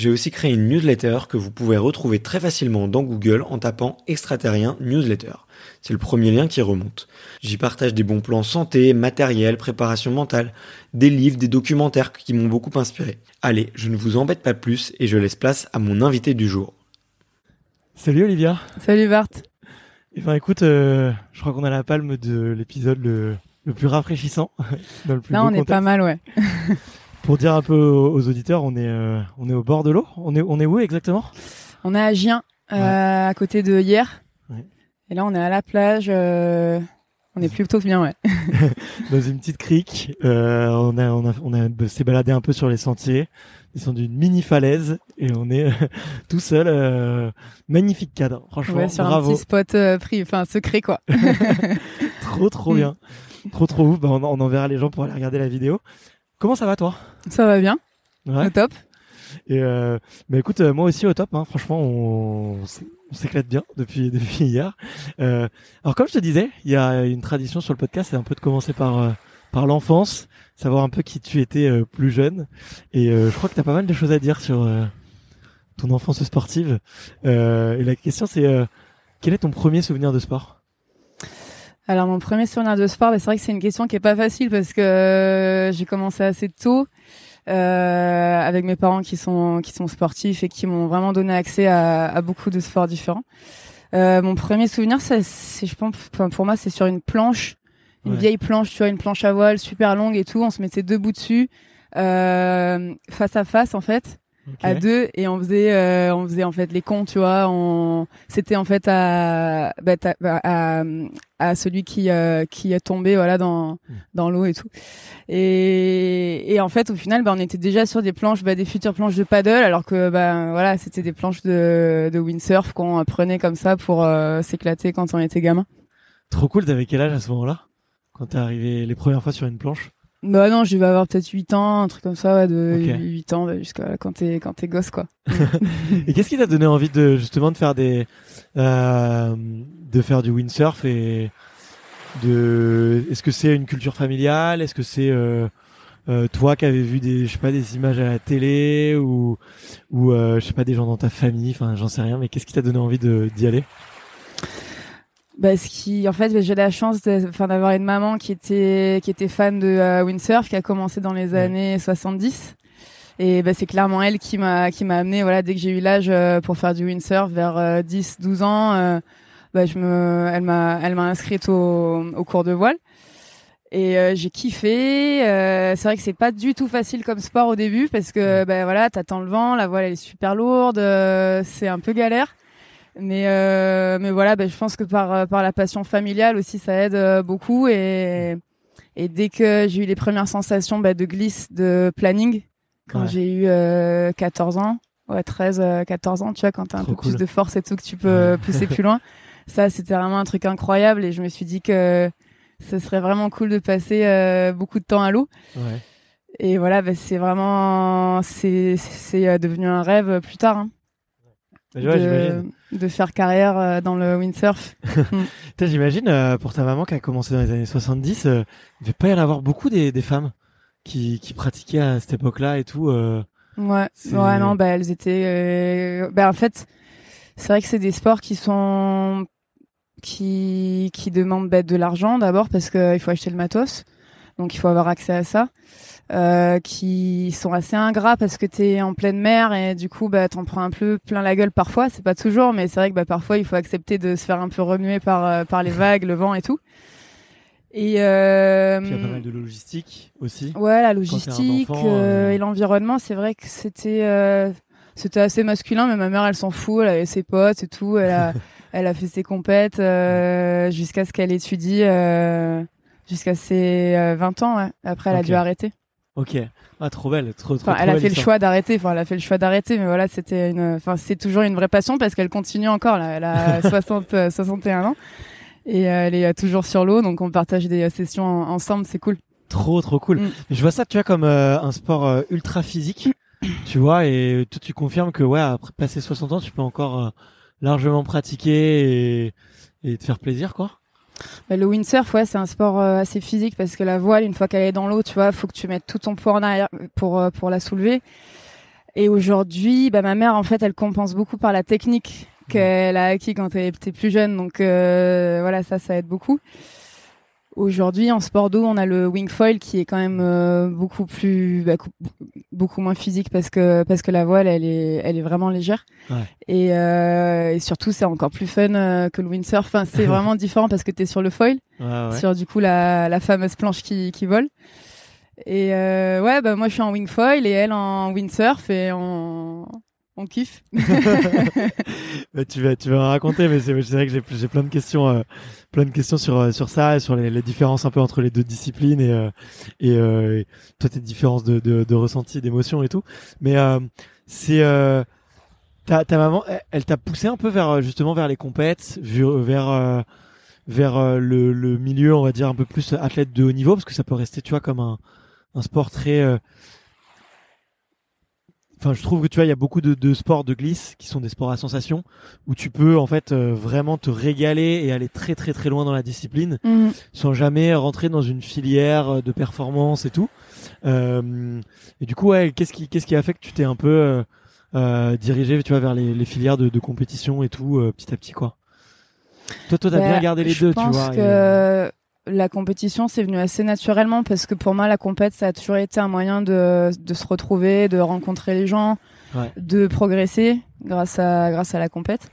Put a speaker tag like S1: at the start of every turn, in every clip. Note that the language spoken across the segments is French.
S1: j'ai aussi créé une newsletter que vous pouvez retrouver très facilement dans Google en tapant extraterrien newsletter. C'est le premier lien qui remonte. J'y partage des bons plans santé, matériel, préparation mentale, des livres, des documentaires qui m'ont beaucoup inspiré. Allez, je ne vous embête pas plus et je laisse place à mon invité du jour. Salut Olivia.
S2: Salut Bart.
S1: Eh ben écoute, euh, je crois qu'on a la palme de l'épisode le, plus rafraîchissant.
S2: Dans le plus Là, on est pas mal, ouais.
S1: Pour dire un peu aux, auditeurs, on est, euh, on est au bord de l'eau. On est, on est où exactement?
S2: On est à Gien, euh, à côté de hier. Et là, on est à la plage. Euh, on est plutôt bien, ouais.
S1: Dans une petite crique. on a, on a, on a s'est baladé un peu sur les sentiers, descendu une mini falaise et on est tout seul. magnifique cadre, franchement. Ouais,
S2: sur
S1: un
S2: petit spot pris, enfin secret quoi.
S1: trop, trop bien. Trop, trop ouf. Bah, on, on enverra les gens pour aller regarder la vidéo. Comment ça va toi?
S2: Ça va bien. Au top.
S1: Et euh, bah écoute, euh, moi aussi au top. Hein. Franchement, on, s'éclate bien depuis depuis hier. Euh, alors comme je te disais, il y a une tradition sur le podcast, c'est un peu de commencer par euh, par l'enfance, savoir un peu qui tu étais plus jeune. Et je crois que tu as pas mal de choses à dire sur ton enfance sportive. et la question c'est quel est ton premier souvenir de sport?
S2: Alors mon premier souvenir de sport, bah, c'est vrai que c'est une question qui est pas facile parce que euh, j'ai commencé assez tôt euh, avec mes parents qui sont qui sont sportifs et qui m'ont vraiment donné accès à, à, beaucoup de sports différents. Euh, mon premier souvenir, c'est, je pense, pour moi, c'est sur une planche, une vieille planche, tu vois, une planche à voile super longue et tout. On se mettait debout dessus, euh, face à face en fait à deux et on faisait euh, on faisait en fait les cons tu vois on c'était en fait à, bah, bah, à, à celui qui euh, qui est tombé voilà dans hmm. dans l'eau et tout. Et et en fait au final bah, on était déjà sur des planches bah, des futures planches de paddle alors que bah voilà c'était des planches de de windsurf qu'on apprenait comme ça pour euh, s'éclater quand on était gamin.
S1: Trop cool t'avais quel âge à ce moment-là? Quand t'es arrivé les premières fois sur une planche?
S2: Bah non, je vais avoir peut-être 8 ans, un truc comme ça, ouais, de 8 ans jusqu'à quand t'es quand t'es gosse quoi.
S1: et qu'est-ce qui t'a donné envie de justement de faire des euh, de faire du windsurf et de est-ce que c'est une culture familiale, est-ce que c'est euh, euh, toi qui avais vu des je sais pas des images à la télé ou ou euh, je sais pas des gens dans ta famille, enfin j'en sais rien, mais qu'est-ce qui t'a donné envie de d'y aller?
S2: Bah, ce qui, en fait, j'ai la chance d'avoir une maman qui était, qui était fan de euh, windsurf, qui a commencé dans les années 70. Et bah, c'est clairement elle qui m'a, qui m'a amené, voilà, dès que j'ai eu l'âge euh, pour faire du windsurf vers 10, euh, 12 ans, bah, je me, elle m'a, elle m'a inscrite au, au cours de voile. Et euh, j'ai kiffé. Euh, c'est vrai que c'est pas du tout facile comme sport au début parce que ben voilà, t'attends le vent, la voile elle est super lourde, euh, c'est un peu galère. Mais mais voilà, ben, je pense que par par la passion familiale aussi ça aide beaucoup et et dès que j'ai eu les premières sensations ben, de glisse, de planning quand j'ai eu 14 ans, ouais 13, 14 ans, tu vois, quand t'as un peu plus de force et tout que tu peux pousser plus loin. Ça c'était vraiment un truc incroyable et je me suis dit que ce serait vraiment cool de passer euh, beaucoup de temps à l'eau. Ouais. Et voilà, bah, c'est vraiment, c'est, c'est euh, devenu un rêve plus tard. Hein, de, de, faire carrière euh, dans le windsurf.
S3: Mm. J'imagine, pour ta maman qui a commencé dans les années 70, il ne devait pas y en avoir beaucoup des, des femmes qui, qui pratiquaient à cette époque-là et tout. Euh,
S2: ouais, ouais, non, bah, elles étaient. bah, en fait, c'est vrai que c'est des sports qui sont qui, qui demandent bah, de l'argent d'abord parce qu'il faut acheter le matos, donc il faut avoir accès à ça. Euh, qui sont assez ingrats parce que tu es en pleine mer et du coup bah t'en prends un peu plein la gueule parfois c'est pas toujours mais c'est vrai que bah parfois il faut accepter de se faire un peu remuer par euh, par les vagues le vent et tout
S3: et euh, Puis il y a pas mal de logistique aussi
S2: ouais la logistique euh, et l'environnement c'est vrai que c'était c'était assez masculin mais ma mère elle s'en fout elle avait ses potes et tout elle a Elle a fait ses compètes euh, jusqu'à ce qu'elle étudie euh, jusqu'à ses 20 euh, ans. Ouais. Après, elle a dû arrêter.
S3: Ok. Ah, trop belle, trop, trop,
S2: enfin, Elle a fait le choix d'arrêter. Enfin, elle a fait le choix d'arrêter, mais voilà, c'était une. Enfin, c'est toujours une vraie passion parce qu'elle continue encore. Là, elle a 60, 61 ans et elle est toujours sur l'eau, donc on partage des sessions ensemble. C'est cool.
S3: Trop, trop cool. Mm. Je vois ça, tu vois, comme un sport ultra physique, tu vois, et toi, tu confirmes que ouais, après passer 60 ans, tu peux encore largement pratiquer et, et te faire plaisir, quoi.
S2: Bah, le windsurf, ouais, c'est un sport euh, assez physique parce que la voile, une fois qu'elle est dans l'eau, tu vois, faut que tu mettes tout ton poids en arrière pour euh, pour la soulever. Et aujourd'hui, bah, ma mère, en fait, elle compense beaucoup par la technique qu'elle a acquis quand elle était plus jeune. Donc euh, voilà, ça, ça aide beaucoup. Aujourd'hui, en sport d'eau, on a le wing foil qui est quand même euh, beaucoup plus, bah, beaucoup moins physique parce que parce que la voile, elle est, elle est vraiment légère. Ouais. Et, euh, et, surtout, c'est encore plus fun euh, que le windsurf. Enfin, c'est vraiment différent parce que tu es sur le foil, ouais, sur du coup la, la fameuse planche qui, qui vole. Et euh, ouais, bah moi je suis en wing foil et elle en windsurf et en on kiffe.
S3: bah, tu vas, tu vas raconter, mais c'est vrai que j'ai plein de questions, euh, plein de questions sur euh, sur ça, et sur les, les, différences un peu entre les deux disciplines et euh, et, euh, toi tes différences de de, de ressenti, d'émotion et tout. Mais c'est ta, ta maman, elle, t'a poussé un peu vers justement vers les compètes, vers vers le, le milieu, on va dire un peu plus athlète de haut niveau, parce que ça peut rester, tu vois, comme un un sport très enfin je trouve que tu vois il y a beaucoup de, de, sports de glisse qui sont des sports à sensation où tu peux en fait euh, vraiment te régaler et aller très très très loin dans la discipline mhm. sans jamais rentrer dans une filière euh, de performance et tout euh, et du coup ouais qu'est-ce qui qu'est-ce qui a fait que tu t'es un peu euh, euh dirigé tu vois vers les, les filières de, de, compétition et tout petit à petit quoi? Toi toi t'as bah, bien gardé les deux tu vois
S2: que la compétition, c'est venu assez naturellement parce que pour moi, la compète, ça a toujours été un moyen de, de se retrouver, de rencontrer les gens, de progresser grâce à grâce à la compète.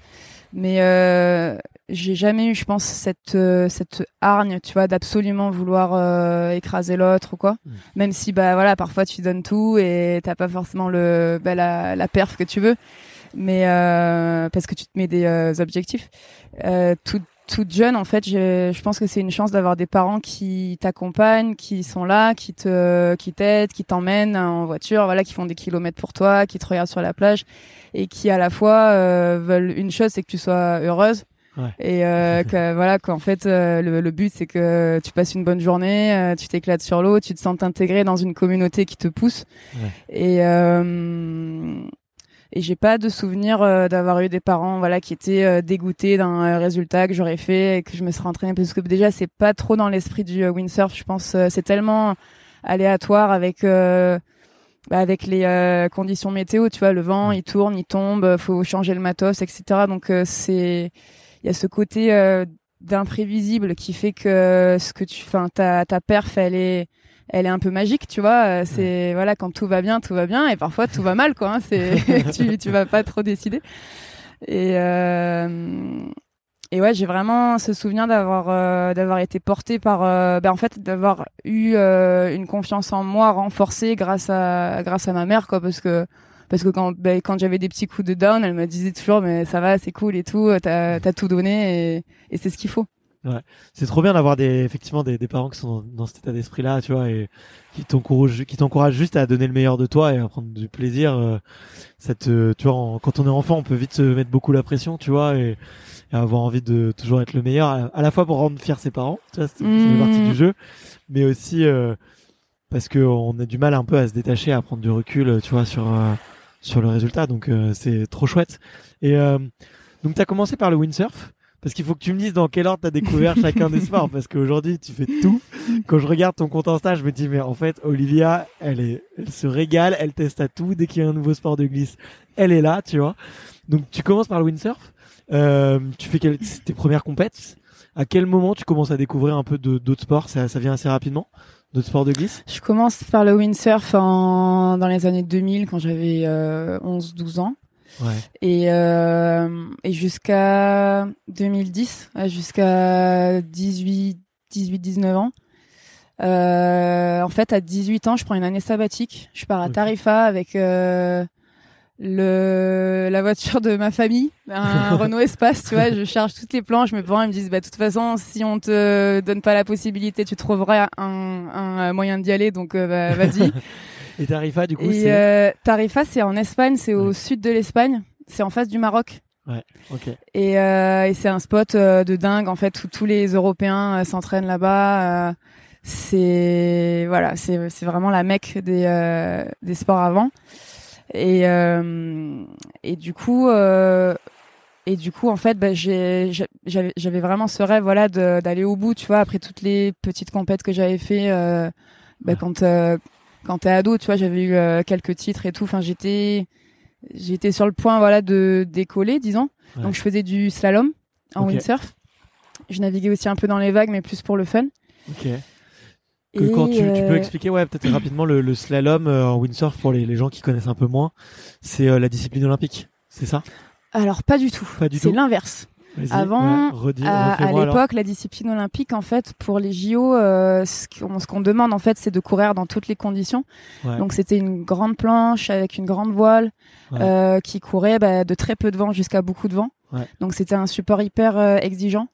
S2: Mais euh, j'ai jamais eu, je pense, cette euh, cette hargne, tu vois, d'absolument vouloir euh, écraser l'autre ou quoi. Mm. Même si bah voilà, parfois tu donnes tout et t'as pas forcément le bah, la, la perf que tu veux, mais euh, parce que tu te mets des euh, objectifs. tout toute jeune, en fait, je, je pense que c'est une chance d'avoir des parents qui t'accompagnent, qui sont là, qui te, qui t'aident, qui t'emmènent en voiture, voilà, qui font des kilomètres pour toi, qui te regardent sur la plage et qui à la fois euh, veulent une chose, c'est que tu sois heureuse. Ouais. Et euh, que voilà qu'en fait euh, le, le, but c'est que tu passes une bonne journée, euh, tu t'éclates sur l'eau, tu te sens intégré dans une communauté qui te pousse. Ouais. Et et j'ai pas de souvenir euh, d'avoir eu des parents voilà qui étaient euh, dégoûtés d'un euh, résultat que j'aurais fait et que je me serais entraînée. Parce que déjà c'est pas trop dans l'esprit du windsurf je pense c'est tellement aléatoire avec bah, avec les conditions météo tu vois le vent il tourne il tombe faut changer le matos etc donc c'est il y a ce côté d'imprévisible qui fait que ce que tu enfin ta ta perf elle est elle est un peu magique, tu vois. Euh, c'est voilà, quand tout va bien, tout va bien, et parfois tout va mal, quoi. Hein, c'est tu tu vas pas trop décider. Et euh, et ouais, j'ai vraiment ce souvenir d'avoir euh, d'avoir été porté par, euh, ben, en fait, d'avoir eu euh, une confiance en moi renforcée grâce à grâce à ma mère, quoi, parce que parce que quand ben, quand j'avais des petits coups de down, elle me disait toujours, mais ça va, c'est cool et tout, t'as as tout donné et, et c'est ce qu'il faut.
S3: Ouais. C'est trop bien d'avoir des effectivement des, des parents qui sont dans, cet état d'esprit là, tu vois, et qui t'encouragent, qui t'encouragent juste à donner le meilleur de toi et à prendre du plaisir. Euh, ça te, tu vois, quand on est enfant, on peut vite se mettre beaucoup la pression, tu vois, et, et avoir envie de toujours être le meilleur, à, la fois pour rendre fier ses parents, tu vois, c'est mmh. partie du jeu, mais aussi euh, parce que on a du mal un peu à se détacher, à prendre du recul, tu vois, sur euh, sur le résultat. Donc euh, c'est trop chouette. Et donc t'as commencé par le windsurf. Parce qu'il faut que tu me dises dans quel ordre tu as découvert chacun des sports. Parce qu'aujourd'hui, tu fais tout. Quand je regarde ton compte Insta, je me dis, mais en fait, Olivia, elle, est, elle se régale, elle teste à tout. Dès qu'il y a un nouveau sport de glisse, elle est là, tu vois. Donc, tu commences par le windsurf. Euh, tu fais tes premières compètes. À quel moment tu commences à découvrir un peu d'autres sports? Ça, ça vient assez rapidement D'autres sports de glisse?
S2: Je commence par le windsurf en, dans les années 2000 quand j'avais euh, 11-12 ans. Ouais. Et, euh, et jusqu'à 2010, jusqu'à 18, 18, 19 ans. Euh, en fait, à 18 ans, je prends une année sabbatique. Je pars à Tarifa avec euh, le la voiture de ma famille, un Renault Espace, tu vois, je charge toutes les planches, mes parents ils me disent bah de toute façon si on te donne pas la possibilité, tu trouveras un, un moyen d'y aller donc euh, bah, vas-y.
S3: Et Tarifa du coup
S2: c'est euh, Tarifa c'est en Espagne, c'est au sud de l'Espagne, c'est en face du Maroc.
S3: Ouais, ok.
S2: Et, euh, et c'est un spot euh, de dingue en fait où tous les Européens s'entraînent là-bas. c'est voilà, c'est c'est vraiment la mecque des des sports avant. Et, euh, et du coup, euh, et du coup, en fait, bah, j'avais vraiment ce rêve, voilà, d'aller au bout, tu vois, après toutes les petites compètes que j'avais fait, euh, bah, quand euh, quand t'es ado, tu vois, j'avais eu euh, quelques titres et tout. Enfin, j'étais j'étais sur le point, voilà, de décoller, disons. Donc, je faisais du slalom en windsurf. Je naviguais aussi un peu dans les vagues, mais plus pour le fun.
S3: Ok quand tu, tu, peux euh, expliquer ouais peut-être rapidement le, le slalom euh, en windsurf pour les, les, gens qui connaissent un peu moins, c'est la discipline olympique, c'est ça?
S2: Alors pas du tout. Pas du c'est l'inverse. Avant, à, l'époque, la discipline olympique, en fait, pour les JO, euh, ce qu'on demande, en fait, c'est de courir dans toutes les conditions. Ouais. Donc, c'était une grande planche avec une grande voile euh, qui courait bah, de très peu de vent jusqu'à beaucoup de vent. Donc, c'était un support hyper exigeant.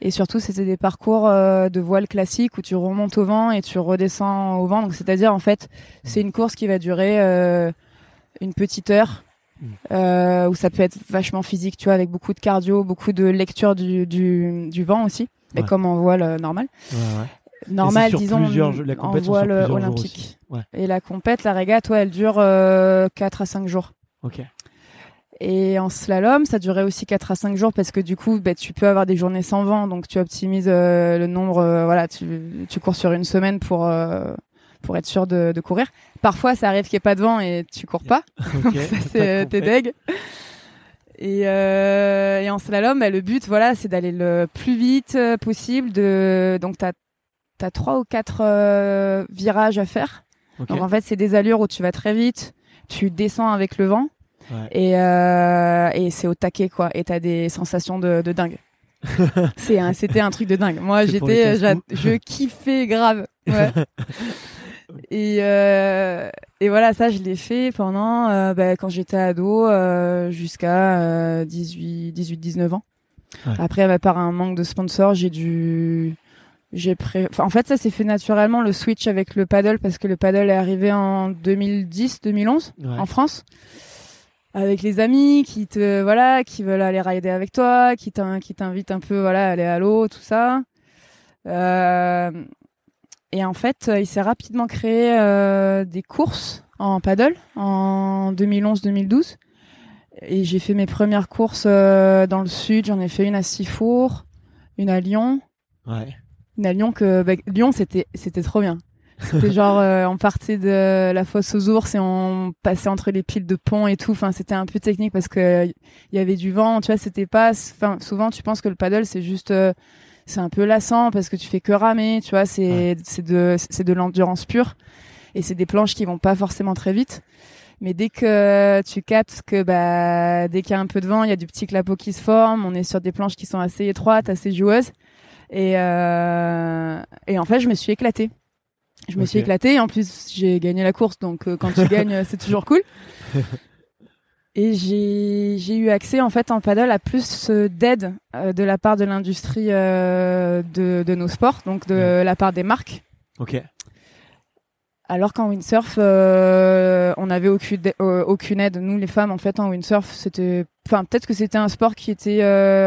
S2: Et surtout, c'était des parcours euh, de voile classique où tu remontes au vent et tu redescends au vent. Donc, c'est-à-dire, en fait, c'est une course qui va durer euh, une petite heure. Euh, où ça peut être vachement physique, tu vois, avec beaucoup de cardio, beaucoup de lecture du, du, du vent aussi, et comme en voile normal. Normal, disons, en voile olympique. Et la compète, la régate, ouais, elle dure 4 à 5 jours.
S3: Ok.
S2: Et en slalom, ça durait aussi 4 à 5 jours parce que du coup, bah, tu peux avoir des journées sans vent, donc tu optimises euh, le nombre. Euh, voilà, tu, tu, cours sur une semaine pour euh, pour être sûr de, de, courir. Parfois, ça arrive qu'il n'y ait pas de vent et tu cours pas. donc ça, c'est t'es deg. Et, et en slalom, bah, le but, voilà, c'est d'aller le plus vite possible. De donc t'as as trois ou quatre virages à faire. Donc en fait, c'est des allures où tu vas très vite, tu descends avec le vent et, euh, et c'est au taquet, quoi. Et t'as des sensations de, de dingue. c'est c'était un truc de dingue. Moi, j'étais, je kiffais grave. Ouais. Et, euh, et voilà, ça, je l'ai fait pendant, euh, bah, quand j'étais ado, euh, jusqu'à 18, 18, 19 ans. Après, bah, par un manque de sponsors, j'ai dû, j'ai pré... enfin, en fait, ça s'est fait naturellement le switch avec le paddle parce que le paddle est arrivé en 2010, 2011 en France avec les amis qui te voilà qui veulent aller rider avec toi qui t'invitent un peu voilà à aller à l'eau tout ça. Euh, et en fait il s'est rapidement créé euh, des courses en paddle en 2011-2012 et j'ai fait mes premières courses euh, dans le sud j'en ai fait une à Sifour une à Lyon
S3: ouais.
S2: une à Lyon que bah, Lyon c'était c'était trop bien c'était genre, euh, on partait de la fosse aux ours et on passait entre les piles de ponts et tout. Enfin, c'était un peu technique parce que il y avait du vent. Tu vois, c'était pas. Enfin, souvent, tu penses que le paddle, c'est juste, euh, c'est un peu lassant parce que tu fais que ramer. Tu vois, c'est c'est de c'est de l'endurance pure et c'est des planches qui vont pas forcément très vite. Mais dès que tu captes que bah dès qu'il y a un peu de vent, il y a du petit clapot qui se forme. On est sur des planches qui sont assez étroites, assez joueuses. Et euh, et en fait, je me suis éclatée. Je me suis éclatée. Et en plus, j'ai gagné la course, donc euh, quand tu gagnes, c'est toujours cool. Et j'ai eu accès en fait en paddle à plus euh, d'aide euh, de la part de l'industrie euh, de, de nos sports, donc de
S3: Ouais.
S2: la part des marques.
S3: Ok.
S2: Alors qu'en windsurf, euh, on n'avait aucune, aucune aide. Nous, les femmes, en fait, en windsurf, c'était, enfin, peut-être que c'était un sport qui était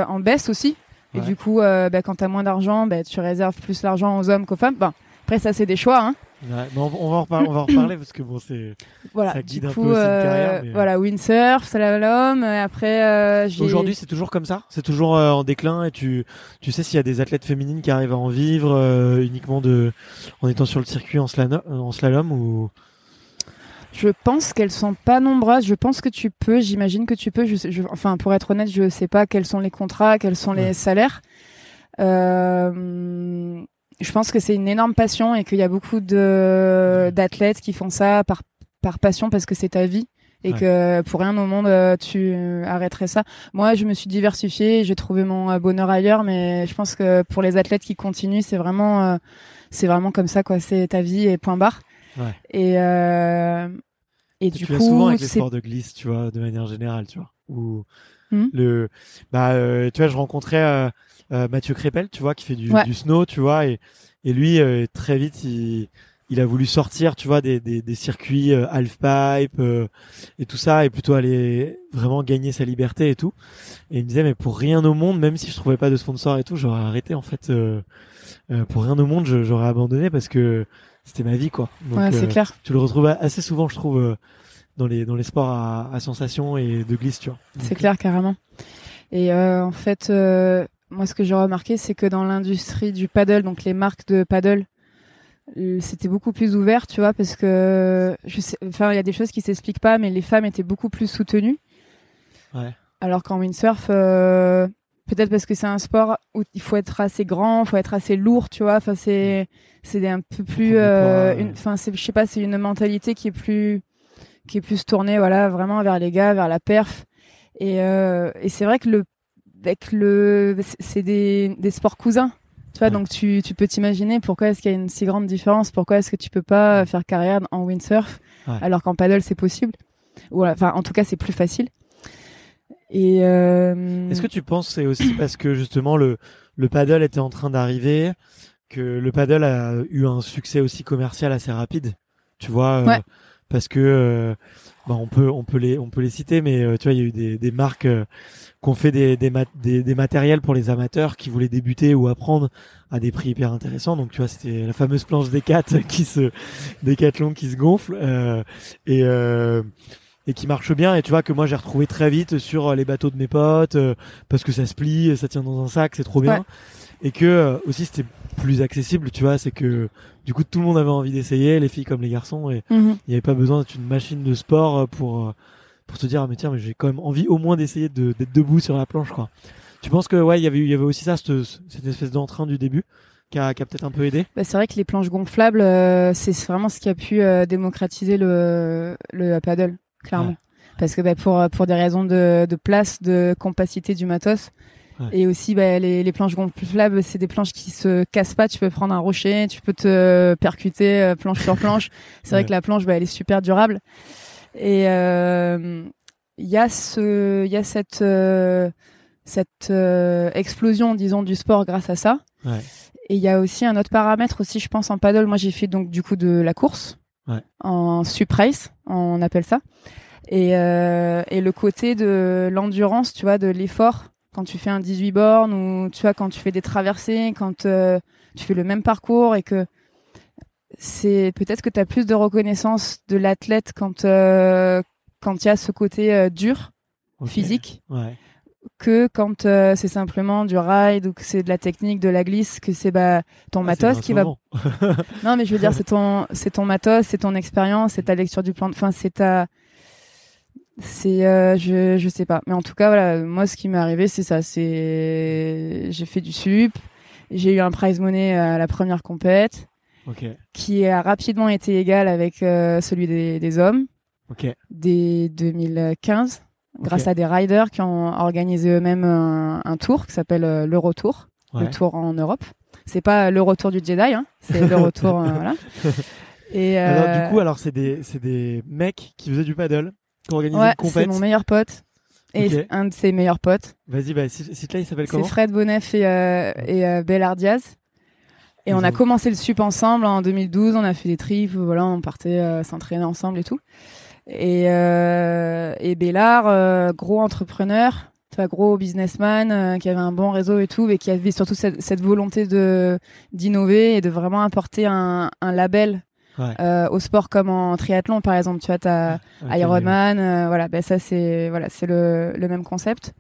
S2: en baisse aussi. Et
S3: Ouais.
S2: du coup, bah, quand t'as moins d'argent, bah, tu réserves plus l'argent aux hommes qu'aux femmes. Ben, après, ça, c'est des choix. Hein.
S3: Ouais, mais on, on va en reparler, on va en reparler parce que bon, c'est.
S2: Voilà.
S3: Ça
S2: du
S3: guide un
S2: coup,
S3: peu aussi une
S2: euh,
S3: carrière, mais-
S2: voilà, windsurf, slalom. Et après, euh.
S3: Aujourd'hui, c'est toujours comme ça? C'est toujours euh, en déclin et tu, tu sais s'il y a des athlètes féminines qui arrivent à en vivre euh, uniquement de, en étant sur le circuit en slalom, en slalom ou?
S2: Je pense qu'elles sont pas nombreuses. Je pense que tu peux. J'imagine que tu peux. Je, sais- je- enfin, pour être honnête, je sais pas quels sont les contrats, quels sont les
S3: Ouais.
S2: salaires. Euh, je pense que c'est une énorme passion et qu'il y a beaucoup de d'athlètes qui font ça par par passion parce que c'est ta vie et
S3: Ouais.
S2: que pour rien au monde euh, tu arrêterais ça. Moi, je me suis diversifiée, j'ai trouvé mon euh, bonheur ailleurs, mais je pense que pour les athlètes qui continuent, c'est vraiment euh, c'est vraiment comme ça quoi. C'est ta vie et point barre.
S3: Ouais.
S2: Et euh, et
S3: tu
S2: du
S3: l'as
S2: coup,
S3: souvent avec les sports de glisse, tu vois, de manière générale, tu vois. Ou
S2: Hmm.
S3: le, bah, euh, tu vois, je rencontrais euh, euh, Mathieu Crépel, tu vois, qui fait du,
S2: Ouais.
S3: du snow, tu vois, et, et lui, euh, très vite, il, il a voulu sortir, tu vois, des, des, des circuits euh, half-pipe euh, et tout ça, et plutôt aller vraiment gagner sa liberté et tout. Et il me disait, mais pour rien au monde, même si je trouvais pas de sponsor et tout, j'aurais arrêté en fait. euh, euh, pour rien au monde, j'aurais abandonné parce que c'était ma vie, quoi. Donc,
S2: ouais, c'est clair.
S3: tu le retrouves assez souvent, je trouve, euh, dans les dans les sports à, à sensation et de glisse, tu vois.
S2: C'est clair, carrément. Et euh, en fait, euh, moi, ce que j'ai remarqué, c'est que dans l'industrie du paddle, donc les marques de paddle, euh, c'était beaucoup plus ouvert, tu vois, parce que je sais, enfin, il y a des choses qui s'expliquent pas, mais les femmes étaient beaucoup plus soutenues.
S3: Ouais.
S2: Alors qu'en windsurf, euh, peut-être parce que c'est un sport où il faut être assez grand, il faut être assez lourd, tu vois. Enfin, c'est c'est un peu plus, euh, enfin, c'est, je sais pas, c'est une mentalité qui est plus qui est plus tournée, voilà, vraiment vers les gars, vers la perf. Et, euh, et c'est vrai que le, avec le, c'est des, des sports cousins. Tu vois,
S3: Ouais.
S2: donc tu, tu peux t'imaginer pourquoi est-ce qu'il y a une si grande différence, pourquoi est-ce que tu peux pas faire carrière en windsurf,
S3: Ouais.
S2: alors qu'en paddle c'est possible. Ou enfin, en tout cas, c'est plus facile. Et euh,
S3: Est-ce que tu penses c'est aussi parce que justement le le paddle était en train d'arriver que le paddle a eu un succès aussi commercial assez rapide, tu vois euh,
S2: Ouais.
S3: Parce que euh, bah, on peut on peut les on peut les citer, mais euh, tu vois il y a eu des des marques euh, qui ont fait des des, des des matériels pour les amateurs qui voulaient débuter ou apprendre à des prix hyper intéressants. Donc tu vois c'était la fameuse planche Decat qui se Decathlon qui se gonfle euh, et euh, et qui marche bien et tu vois que moi j'ai retrouvé très vite sur les bateaux de mes potes parce que ça se plie, ça tient dans un sac, c'est trop bien. Et que euh, aussi c'était plus accessible, tu vois, c'est que du coup tout le monde avait envie d'essayer, les filles comme les garçons, et
S2: mhm.
S3: il n'y avait pas besoin d'être une machine de sport euh, pour euh, pour se dire ah, mais tiens mais j'ai quand même envie au moins d'essayer de- d'être debout sur la planche quoi. Tu penses que ouais il y avait il y avait aussi ça cette, cette espèce d'entrain du début qui a, qui a peut-être un peu aidé?
S2: Bah, c'est vrai que les planches gonflables, euh, c'est vraiment ce qui a pu euh, démocratiser le, le paddle, clairement.
S3: Ouais.
S2: Parce que bah, pour, pour des raisons de, de place, de compacité du matos,
S3: Ouais.
S2: et aussi bah, les, les planches gonflables, c'est des planches qui se cassent pas. Tu peux prendre un rocher, tu peux te percuter euh, planche sur planche. C'est vrai
S3: Ouais.
S2: que la planche, bah, elle est super durable. Et euh, il y a ce, il y a cette, euh, cette euh, explosion, disons, du sport grâce à ça.
S3: Ouais.
S2: Et il y a aussi un autre paramètre aussi, je pense, en paddle. Moi, j'ai fait donc du coup de la course
S3: Ouais.
S2: en sup race, on appelle ça. Et, euh, et le côté de l'endurance, tu vois, de l'effort, quand tu fais un 18 bornes ou tu vois, quand tu fais des traversées, quand euh, tu fais le même parcours et que c'est peut-être que tu as plus de reconnaissance de l'athlète quand euh, quand il y a ce côté euh, dur physique
S3: Ouais.
S2: que quand euh, c'est simplement du ride ou que c'est de la technique, de la glisse, que c'est bah, ton
S3: Ah,
S2: matos qui va. Non, mais je veux dire, c'est ton, c'est ton matos, c'est ton expérience, c'est ta lecture du plan. de- Enfin, c'est ta. C'est, euh, je, je sais pas. Mais en tout cas, voilà, moi, ce qui m'est arrivé, c'est ça. C'est, j'ai fait du sup, j'ai eu un prize money à la première compète, qui a rapidement été égal avec euh, celui des, des hommes.
S3: Ok.
S2: dès 2015 grâce à des riders qui ont organisé eux-mêmes un, un tour qui s'appelle euh, l'Eurotour,
S3: Ouais.
S2: le tour en Europe. C'est pas le retour du Jedi, hein, c'est le retour, euh, voilà. Et
S3: Alors,
S2: euh,
S3: du coup, alors c'est des, c'est des mecs qui faisaient du paddle,
S2: ouais,
S3: une
S2: c'est mon meilleur pote et un de ses meilleurs potes.
S3: Vas-y, bah, cite cite-là, il s'appelle
S2: C'est
S3: comment
S2: Fred Bonnef et, euh, et euh, Bellard Diaz. Et
S3: Ils
S2: on a commencé le sup ensemble en 2012. On a fait des trips, voilà, on partait euh, s'entraîner ensemble et tout. Et, euh, et Bellard, euh, gros entrepreneur, tu gros businessman, qui avait un bon réseau et tout, et qui avait surtout cette, cette volonté de d'innover et de vraiment apporter un, un label
S3: Ouais.
S2: euh, au sport comme en triathlon par exemple. Tu vois, t'as Ironman, euh, voilà, ben ça c'est voilà, c'est le, le même concept.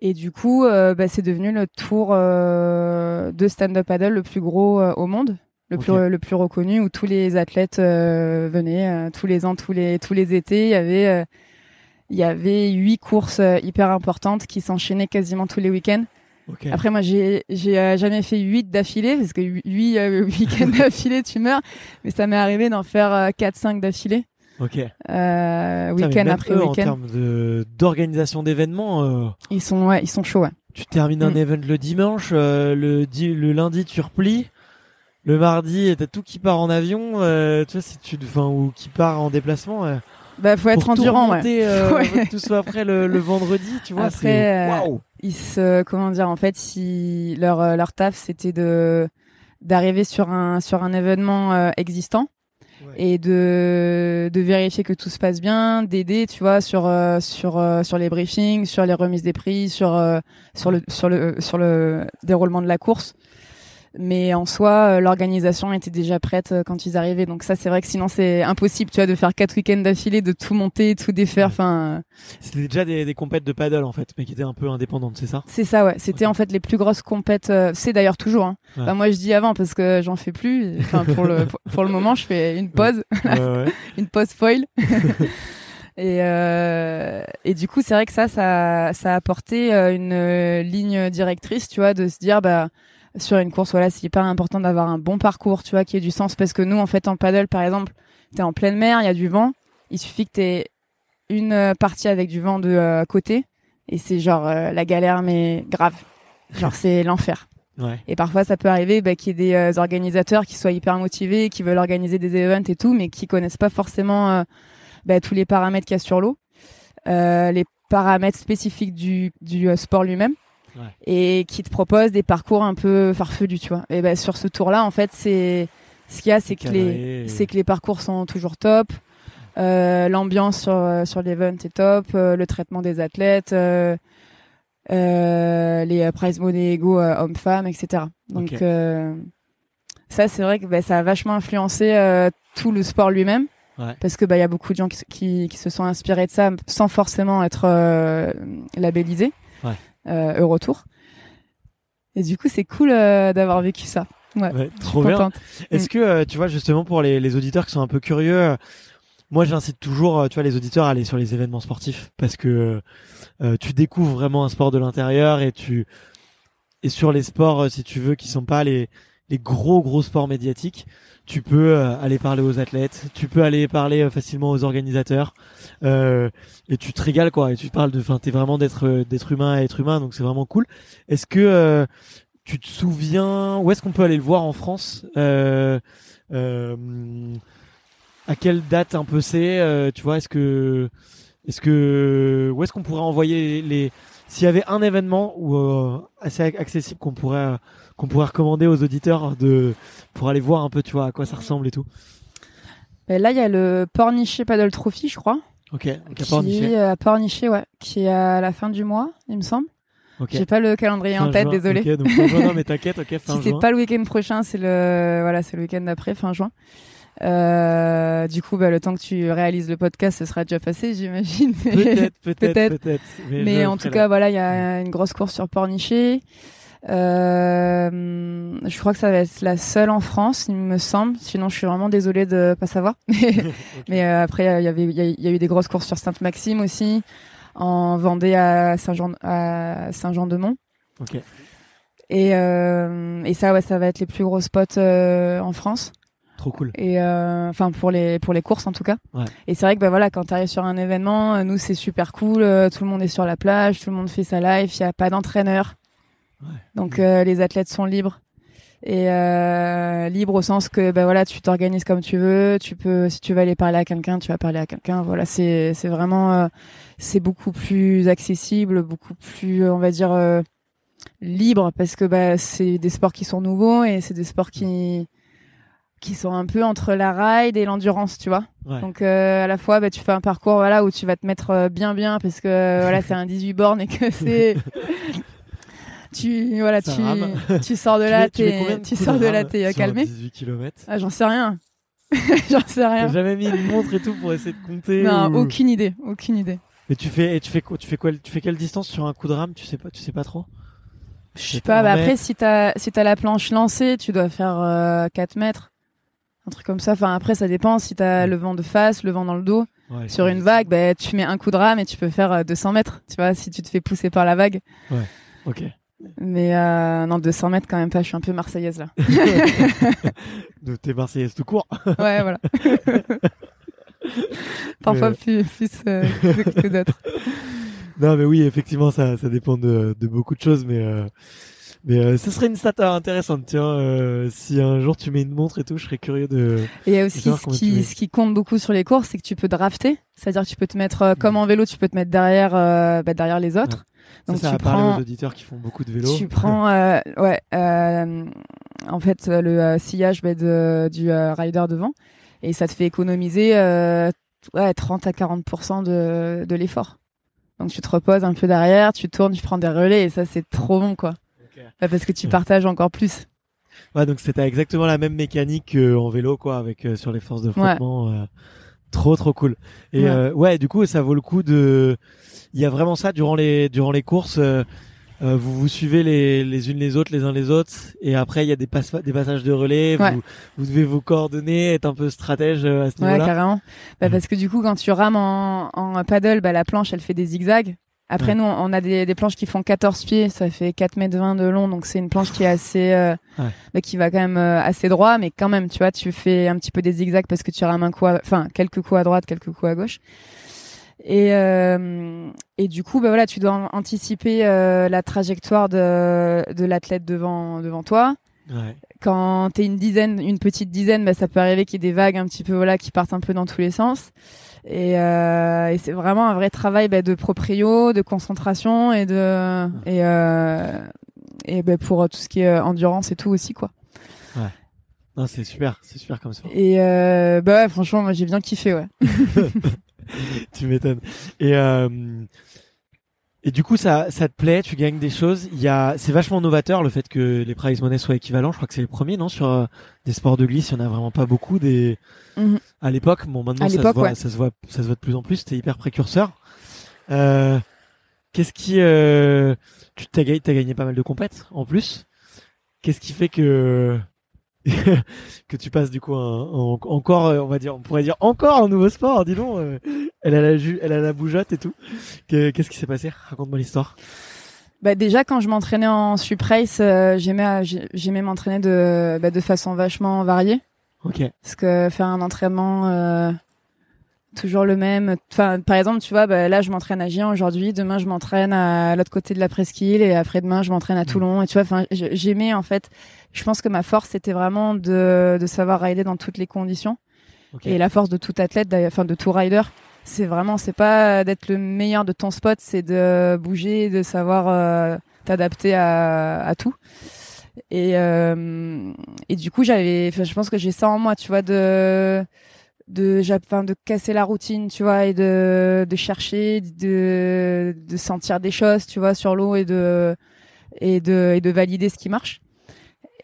S2: Et du coup, bah, c'est devenu le tour euh, de stand-up paddle le plus gros au monde, le plus le plus reconnu où tous les athlètes venaient tous les ans, tous les tous les étés. Il y avait il y avait huit courses hyper importantes qui s'enchaînaient quasiment tous les week-ends.
S3: Ok.
S2: Après, moi, j'ai j'ai euh, jamais fait huit d'affilée parce que hu- huit euh, week-ends d'affilée, tu meurs. Mais ça m'est arrivé d'en faire euh, quatre, cinq d'affilée,
S3: Ok.
S2: euh, week-end après
S3: eux, En
S2: week-end.
S3: termes de d'organisation d'événements, euh,
S2: Ils sont, ouais, ils sont chauds. Ouais.
S3: tu termines un
S2: Mm.
S3: event le dimanche, euh, le, di- le lundi tu replies, le mardi t'as tout qui part en avion, euh, tu vois si tu, enfin ou qui part en déplacement.
S2: Bah, faut être endurant. Ouais.
S3: euh,
S2: Ouais.
S3: que tout soit après le, le vendredi, tu vois.
S2: Après, euh,
S3: waouh.
S2: Ils se, comment dire, en fait, ils, leur euh, leur taf, c'était de d'arriver sur un sur un événement euh, existant
S3: Ouais.
S2: et de de vérifier que tout se passe bien, d'aider, tu vois, sur euh, sur euh, sur les briefings, sur les remises des prix, sur euh, sur le sur le sur le déroulement de la course. Mais en soi, euh, l'organisation était déjà prête euh, quand ils arrivaient. Donc ça, c'est vrai que sinon c'est impossible, tu vois, de faire quatre week-ends d'affilée, de tout monter, tout défaire. Enfin,
S3: C'était déjà des, des compètes de paddle en fait, mais qui étaient un peu indépendantes, c'est ça?
S2: C'est ça, ouais. C'était en fait les plus grosses compètes. euh, c'est d'ailleurs toujours. Hein.
S3: Ouais.
S2: Enfin, moi, je dis avant parce que j'en fais plus. Enfin, pour le pour, pour le moment, je fais une pause,
S3: Ouais, ouais.
S2: une pause foil. et euh, et du coup, c'est vrai que ça, ça ça a apporté une ligne directrice, tu vois, de se dire bah sur une course, voilà, c'est hyper important d'avoir un bon parcours, tu vois, qui ait du sens parce que nous, en fait, en paddle, par exemple, t'es en pleine mer, il y a du vent. Il suffit que t'aies une euh, partie avec du vent de euh, côté et c'est genre euh, la galère mais grave. Genre c'est l'enfer.
S3: Ouais.
S2: Et parfois ça peut arriver bah, qu'il y ait des euh, organisateurs qui soient hyper motivés, qui veulent organiser des events et tout, mais qui connaissent pas forcément bah, tous les paramètres qu'il y a sur l'eau, euh, les paramètres spécifiques du, du sport lui-même.
S3: Ouais.
S2: Et qui te proposent des parcours un peu farfelus, tu vois. Et bah, sur ce tour-là, en fait, c'est ce qu'il y a, c'est que les,
S3: Cadré.
S2: c'est que les parcours sont toujours top. Euh, L'ambiance sur, euh, sur l'event est top. euh, le traitement des athlètes. euh, les prize money égaux hommes-femmes, etc. Donc ça, c'est vrai que bah, ça a vachement influencé tout le sport lui-même.
S3: Ouais.
S2: Parce que bah il y a beaucoup de gens qui, s- qui, qui se sont inspirés de ça sans forcément être labellisés.
S3: Ouais.
S2: Euh, Eurotour. Et du coup, c'est cool euh, d'avoir vécu ça. Ouais.
S3: Ouais, trop bien. Est-ce que euh, tu vois justement pour les, les auditeurs qui sont un peu curieux, euh, moi j'incite toujours euh, tu vois les auditeurs à aller sur les événements sportifs parce que euh, tu découvres vraiment un sport de l'intérieur et tu et sur les sports si tu veux qui sont pas les les gros gros sports médiatiques, tu peux aller parler aux athlètes, tu peux aller parler facilement aux organisateurs euh, et tu te régales quoi et tu parles de enfin t'es vraiment d'être euh, d'être humain à être humain donc c'est vraiment cool. Est-ce que euh, tu te souviens où est-ce qu'on peut aller le voir en France euh, euh, À quelle date un peu c'est euh, Tu vois, est-ce que est-ce que où est-ce qu'on pourrait envoyer les s'il y avait un événement ou euh, assez accessible qu'on pourrait qu'on pourrait recommander aux auditeurs de pour aller voir un peu tu vois à quoi ça ressemble et tout?
S2: Et là, il y a le Pornichet Paddle Trophy, je crois.
S3: Ok. donc à Pornichet.
S2: est à Pornichet, ouais, qui est à la fin du mois, il me semble.
S3: Ok.
S2: J'ai pas le calendrier
S3: Fin
S2: en tête,
S3: juin.
S2: désolé.
S3: Ok, donc fin juin, non, mais t'inquiète, ok, fin
S2: si c'est pas le week-end prochain, c'est le voilà, c'est le week-end d'après, fin juin. Euh, du coup, bah, le temps que tu réalises le podcast, ce sera déjà passé, j'imagine.
S3: Peut-être, peut-être,
S2: Peut-être.
S3: Mais,
S2: en tout cas,
S3: là.
S2: voilà, il y a une grosse course sur Pornichet. Euh, je crois que ça va être la seule en France, il me semble. Sinon, je suis vraiment désolée de pas savoir. Mais euh, après, il y avait, il y, a- il y a eu des grosses courses sur Sainte-Maxime aussi, en Vendée à Saint-Jean, à Saint-Jean-de-Mont.
S3: Ok.
S2: Et, euh, et ça, ouais, ça va être les plus gros spots euh, en France.
S3: Trop cool.
S2: Et euh, enfin pour les pour les courses en tout cas.
S3: Ouais.
S2: Et c'est vrai que bah voilà quand tu arrives sur un événement, nous c'est super cool, euh, tout le monde est sur la plage, tout le monde fait sa life, il y a pas d'entraîneur.
S3: Ouais.
S2: Donc euh, les athlètes sont libres. Et euh, libre au sens que bah voilà, tu t'organises comme tu veux, tu peux si tu veux aller parler à quelqu'un, tu vas parler à quelqu'un. Voilà, c'est c'est vraiment euh, c'est beaucoup plus accessible, beaucoup plus on va dire euh, libre parce que bah c'est des sports qui sont nouveaux et c'est des sports qui qui sont un peu entre la ride et l'endurance, tu vois.
S3: Ouais.
S2: Donc euh, à la fois bah, tu fais un parcours voilà où tu vas te mettre euh, bien bien parce que voilà, c'est un 18 bornes et que c'est tu voilà, tu tu sors de
S3: Tu
S2: là,
S3: mets- tu mets de
S2: tu sors de là,
S3: rame
S2: t'es euh, calmé.
S3: 18 km.
S2: Ah, j'en sais rien. j'en sais rien.
S3: jamais mis une montre et tout pour essayer de compter
S2: Non,
S3: ou-
S2: aucune idée, aucune idée.
S3: Mais tu fais, et tu fais quoi Tu fais quoi Tu fais quelle distance sur un coup de rame? Tu sais pas, tu sais pas trop?
S2: Je sais pas, bah après, si t'as, si t'as la planche lancée, tu dois faire euh, 4 mètres. Un truc comme ça. Enfin, après, ça dépend. Si t'as le vent de face, le vent dans le dos,
S3: Ouais,
S2: sur une vague, bah, tu mets un coup de rame et tu peux faire euh, 200 mètres. Tu vois, si tu te fais pousser par la vague.
S3: Ok.
S2: Mais euh, non, 200 mètres quand même pas. Je suis un peu marseillaise là.
S3: De tes Marseillaise tout court.
S2: Ouais, voilà. Parfois
S3: Mais-
S2: plus, plus euh, que d'autres.
S3: Non, mais oui, effectivement, ça, ça dépend de, de beaucoup de choses, mais euh, mais euh, ce serait une stat intéressante. Tiens, euh, si un jour tu mets une montre et tout, je serais curieux de.
S2: Et il y a aussi ce qui, ce qui compte beaucoup sur les courses, c'est que tu peux drafter. C'est-à-dire que tu peux te mettre, euh, comme en vélo, tu peux te mettre derrière, euh, bah, derrière les autres. Donc
S3: ça, ça
S2: tu
S3: va parler
S2: prends,
S3: aux auditeurs qui font beaucoup de vélo.
S2: tu prends, euh, ouais, euh, en fait, le euh, sillage bah, de, du euh, rider devant, et ça te fait économiser euh, ouais, 30 à 40% de, de l'effort. Donc tu te reposes un peu derrière, tu tournes, tu prends des relais, et ça c'est trop bon, quoi. Bah, parce que tu partages encore plus.
S3: Ouais, donc c'était exactement la même mécanique qu'en vélo, quoi, avec euh, sur les forces de frottement. euh, trop, trop cool. Et
S2: Ouais.
S3: euh, ouais, du coup, ça vaut le coup de. Il y a vraiment ça durant les durant les courses. euh, euh, vous vous suivez les, les unes les autres, les uns les autres, et après il y a des, des passages de relais.
S2: Ouais.
S3: Vous, vous devez vous coordonner, être un peu stratège euh, à ce
S2: Ouais,
S3: niveau-là.
S2: carrément. Bah,
S3: Ouais.
S2: parce que du coup, quand tu rames en, en paddle, bah, la planche, elle fait des zigzags. Après,
S3: Ouais.
S2: nous, on a des, des planches qui font 14 pieds, ça fait 4 mètres 20 de long, donc c'est une planche qui est assez, euh,
S3: Ouais.
S2: bah, qui va quand même euh, assez droit, mais quand même, tu vois, tu fais un petit peu des zigzags parce que tu rames un coup, à- enfin, quelques coups à droite, quelques coups à gauche. Et, euh, et du coup, bah voilà, tu dois an- anticiper euh, la trajectoire de, de l'athlète devant, devant toi
S3: Ouais.
S2: quand t'es une dizaine, une petite dizaine, bah, ça peut arriver qu'il y ait des vagues un petit peu voilà qui partent un peu dans tous les sens. Et, euh, et c'est vraiment un vrai travail bah, de proprio, de concentration et de et euh, et bah, pour tout ce qui est euh, endurance et tout aussi quoi.
S3: Non, c'est super, c'est super comme ça.
S2: Et euh, bah ouais, franchement, moi j'ai bien kiffé ouais.
S3: tu m'étonnes. Et euh, et du coup, ça, ça te plaît, tu gagnes des choses. Il y a, c'est vachement novateur le fait que les prize money soient équivalents. Je crois que c'est les premiers, non, sur euh, des sports de glisse. Il y en a vraiment pas beaucoup. Des
S2: Mhm.
S3: à l'époque, bon, maintenant ça se voit,
S2: ouais.
S3: ça se voit, ça se voit de plus en plus. T'es hyper précurseur. Euh, qu'est-ce qui, euh, tu t'as gagné, t'as gagné pas mal de compètes en plus. Qu'est-ce qui fait que que tu passes du coup un- un- encore, euh, on va dire, on pourrait dire encore un nouveau sport. Dis donc, euh, elle a la ju- elle a la bougeotte et tout. Que- Qu'est-ce qui s'est passé? Raconte-moi l'histoire.
S2: Bah déjà quand je m'entraînais en sup race, euh, j'aimais j'ai- j'aimais m'entraîner de bah, de façon vachement variée.
S3: Ok.
S2: Parce que faire un entraînement euh, toujours le même. Enfin, par exemple, tu vois, bah, là, je m'entraîne à Gien aujourd'hui. Demain, je m'entraîne à l'autre côté de la presqu'île et après-demain, je m'entraîne à Toulon. Et tu vois, enfin, j'aimais en fait. Je pense que ma force c'était vraiment de de savoir rider dans toutes les conditions. Et la force de tout athlète, d'ailleurs, enfin de tout rider, c'est vraiment, c'est pas d'être le meilleur de ton spot, c'est de bouger, de savoir euh, t'adapter à, à tout. Et, euh, et du coup, j'avais, je pense que j'ai ça en moi, tu vois, de de enfin de casser la routine tu vois et de de chercher de de sentir des choses tu vois sur l'eau et de et de et de valider ce qui marche.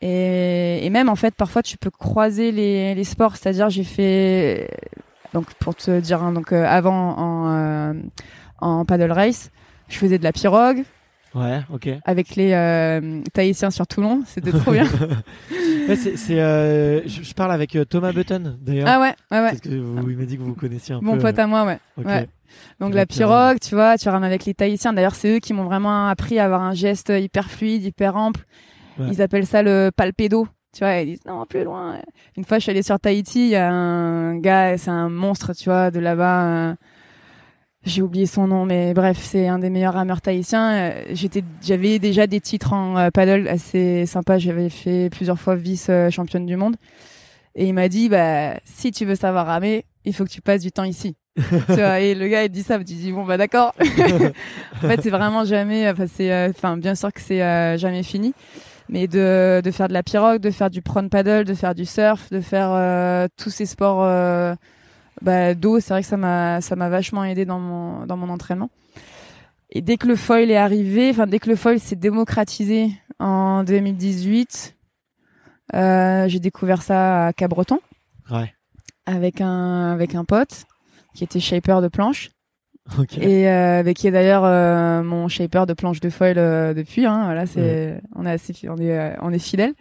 S2: Et, et même en fait parfois tu peux croiser les les sports. C'est-à-dire j'ai fait donc pour te dire hein, donc euh, avant en euh, en paddle race je faisais de la pirogue
S3: Ouais. Ok.
S2: avec les euh, Tahitiens sur Toulon c'était trop bien
S3: Ouais, c'est, c'est, euh, je, je parle avec euh, Thomas Button d'ailleurs.
S2: ah ouais ouais ouais
S3: Parce que vous, il m'a dit que vous connaissiez un
S2: mon
S3: peu.
S2: pote à moi ouais
S3: euh, ok.
S2: ouais. Donc
S3: La
S2: la
S3: pirogue.
S2: pirogue, tu vois, tu rames avec les Tahitiens. D'ailleurs, c'est eux qui m'ont vraiment appris à avoir un geste hyper fluide, hyper ample.
S3: Ouais.
S2: Ils appellent ça le palpédo. Tu vois, ils disent non, plus loin. Une fois, je suis allée sur Tahiti, il y a un gars, c'est un monstre, tu vois, de là-bas. J'ai oublié son nom, mais bref, c'est un des meilleurs rameurs tahitiens. Euh, J'étais, j'avais déjà des titres en euh, paddle assez sympas. J'avais fait plusieurs fois vice euh, championne du monde. Et il m'a dit, bah, si tu veux savoir ramer, il faut que tu passes du temps ici. tu vois, et le gars, il dit ça, tu dis, bon, bah, d'accord. en fait, c'est vraiment jamais, enfin, c'est, euh, enfin, bien sûr que c'est euh, jamais fini. Mais de, de faire de la pirogue, de faire du prone paddle, de faire du surf, de faire euh, tous ces sports euh, bah, d'eau, c'est vrai que ça m'a, ça m'a vachement aidé dans mon, dans mon entraînement. Et dès que le foil est arrivé, enfin, dès que le foil s'est démocratisé en 2018, euh, j'ai découvert ça à Cabreton
S3: Ouais.
S2: avec un, avec un pote qui était shaper de planche
S3: Ok.
S2: et euh, avec qui est d'ailleurs euh, mon shaper de planche de foil euh, depuis. Hein, voilà, c'est on est assez on est euh, on est fidèles.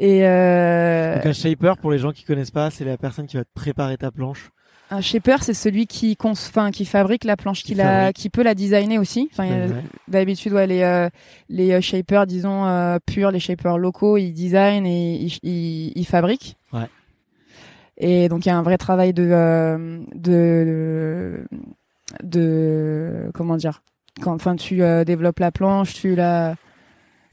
S2: Et euh,
S3: Donc un shaper, pour les gens qui connaissent pas, c'est la personne qui va te préparer ta planche.
S2: un shaper, c'est celui qui enfin qui fabrique la planche, qui
S3: Qui
S2: la, qui peut la designer aussi. Enfin,
S3: Ouais.
S2: d'habitude, ouais, les euh, les euh, shapers, disons euh, purs, les shapers locaux, ils designent et ils, ils, ils fabriquent.
S3: Ouais.
S2: Et donc il y a un vrai travail de euh, de de comment dire quand enfin tu euh, développes la planche, tu la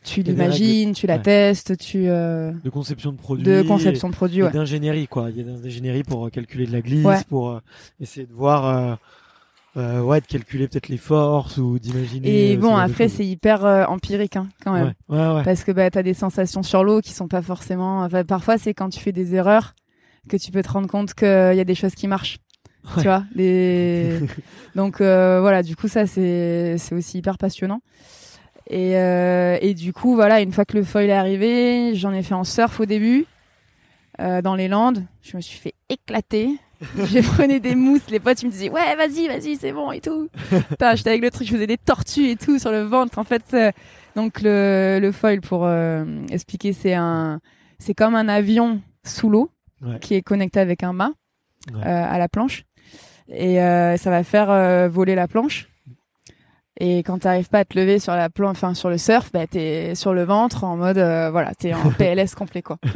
S2: tu l'imagines, tu la
S3: Ouais.
S2: testes, tu euh,
S3: De conception de produit.
S2: de conception de produit. Ouais.
S3: d'ingénierie quoi. Il y a des ingénieries pour euh, calculer de la glisse,
S2: Ouais.
S3: pour euh, essayer de voir, euh, euh, ouais, de calculer peut-être les forces ou d'imaginer.
S2: Et bon, après c'est hyper empirique hein, quand même.
S3: Ouais, ouais, ouais.
S2: parce que bah t'as des sensations sur l'eau qui sont pas forcément enfin, parfois c'est quand tu fais des erreurs que tu peux te rendre compte qu'il y a des choses qui marchent
S3: Ouais.
S2: tu vois des donc euh, voilà du coup ça c'est c'est aussi hyper passionnant et euh, et du coup voilà une fois que le foil est arrivé j'en ai fait en surf au début euh, dans les Landes. Je me suis fait éclater. Je prenais des mousses les potes ils me disaient ouais vas-y vas-y c'est bon et tout. Putain, j'étais avec le truc je faisais des tortues et tout sur le ventre. En fait euh, donc le, le foil pour euh, expliquer c'est un c'est comme un avion sous l'eau
S3: Ouais.
S2: qui est connecté avec un mât
S3: Ouais.
S2: euh, à la planche. Et euh, ça va faire voler la planche et quand t'arrives pas à te lever sur la planche enfin sur le surf bah t'es sur le ventre en mode euh, voilà t'es en PLS complet quoi.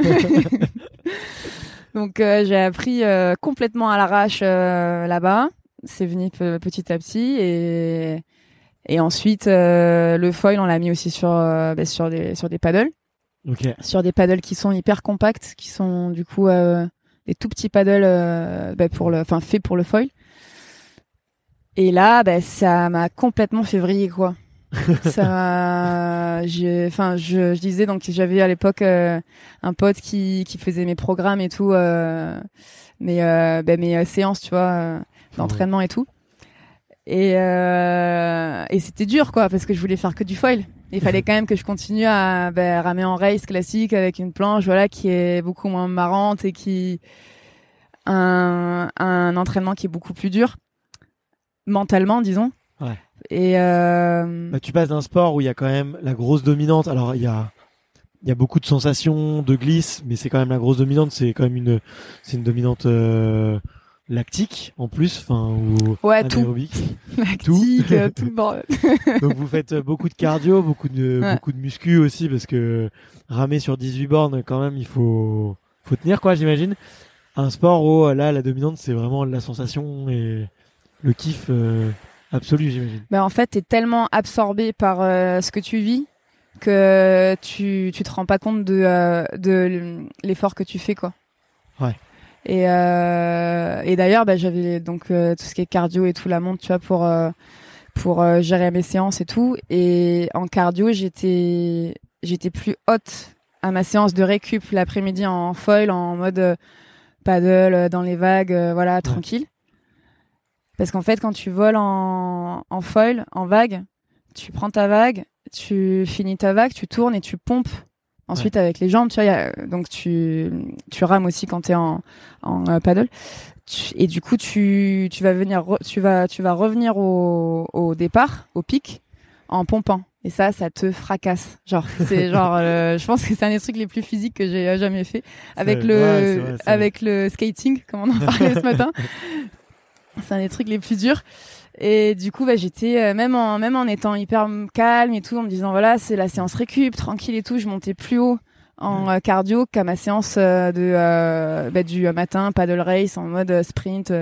S2: Donc euh, j'ai appris euh, complètement à l'arrache euh, là-bas. C'est venu pe- petit à petit. Et et ensuite euh, le foil on l'a mis aussi sur euh, bah, sur des sur des paddles.
S3: Ok.
S2: sur des paddles qui sont hyper compacts, qui sont du coup euh, des tout petits paddles bah, pour le, enfin faits pour le foil. Et là, bah, ça m'a complètement fait vriller quoi. ça, enfin, je, je disais donc j'avais à l'époque euh, un pote qui qui faisait mes programmes et tout, euh, mes euh, bah, mes euh, séances, tu vois, euh, d'entraînement et tout. Et euh, et c'était dur quoi parce que je voulais faire que du foil. Il fallait quand même que je continue à ben, ramer en race classique avec une planche voilà qui est beaucoup moins marrante et qui un un entraînement qui est beaucoup plus dur mentalement disons.
S3: Ouais.
S2: Et euh,
S3: Bah, tu passes d'un sport où il y a quand même la grosse dominante. Alors il y a il y a beaucoup de sensations de glisse, mais c'est quand même la grosse dominante. C'est quand même une c'est une dominante euh, lactique en plus, enfin ou
S2: ouais tout
S3: anaérobique.
S2: lactique euh, tout le bordel.
S3: Donc vous faites euh, beaucoup de cardio, beaucoup de
S2: Ouais.
S3: beaucoup de muscu aussi parce que ramer sur 18 bornes quand même il faut faut tenir quoi j'imagine. Un sport où euh, là la dominante c'est vraiment la sensation et le kiff euh, absolu j'imagine.
S2: Ben en fait, t'es tellement absorbé par euh, ce que tu vis que tu tu te rends pas compte de euh, de l'effort que tu fais quoi.
S3: Ouais.
S2: Et et d'ailleurs, ben, j'avais donc tout ce qui est cardio et tout la montre, tu vois, pour pour gérer mes séances et tout. Et en cardio, j'étais j'étais plus haute à ma séance de récup l'après-midi en foil, en mode paddle dans les vagues, voilà, tranquille. Parce qu'en fait, quand tu voles en, en foil, en vague, tu prends ta vague, tu finis ta vague, tu tournes et tu pompes. Ensuite, avec les jambes, tu vois, y a- donc tu, tu rames aussi quand t'es en, en euh, paddle. Tu- et du coup, tu, tu vas venir, re- tu vas, tu vas revenir au, au départ, au pic, en pompant. Et ça, ça te fracasse. Genre, c'est genre, euh, je pense que c'est un des trucs les plus physiques que j'ai jamais fait. Avec le,
S3: ouais, c'est vrai, c'est vrai.
S2: avec le skating, comme on en parlait ce matin. C'est un des trucs les plus durs. Et du coup, bah, j'étais euh, même en même en étant hyper calme et tout, en me disant voilà, c'est la séance récup, tranquille et tout. Je montais plus haut en euh, cardio qu'à ma séance euh, de bah, du matin paddle race en mode sprint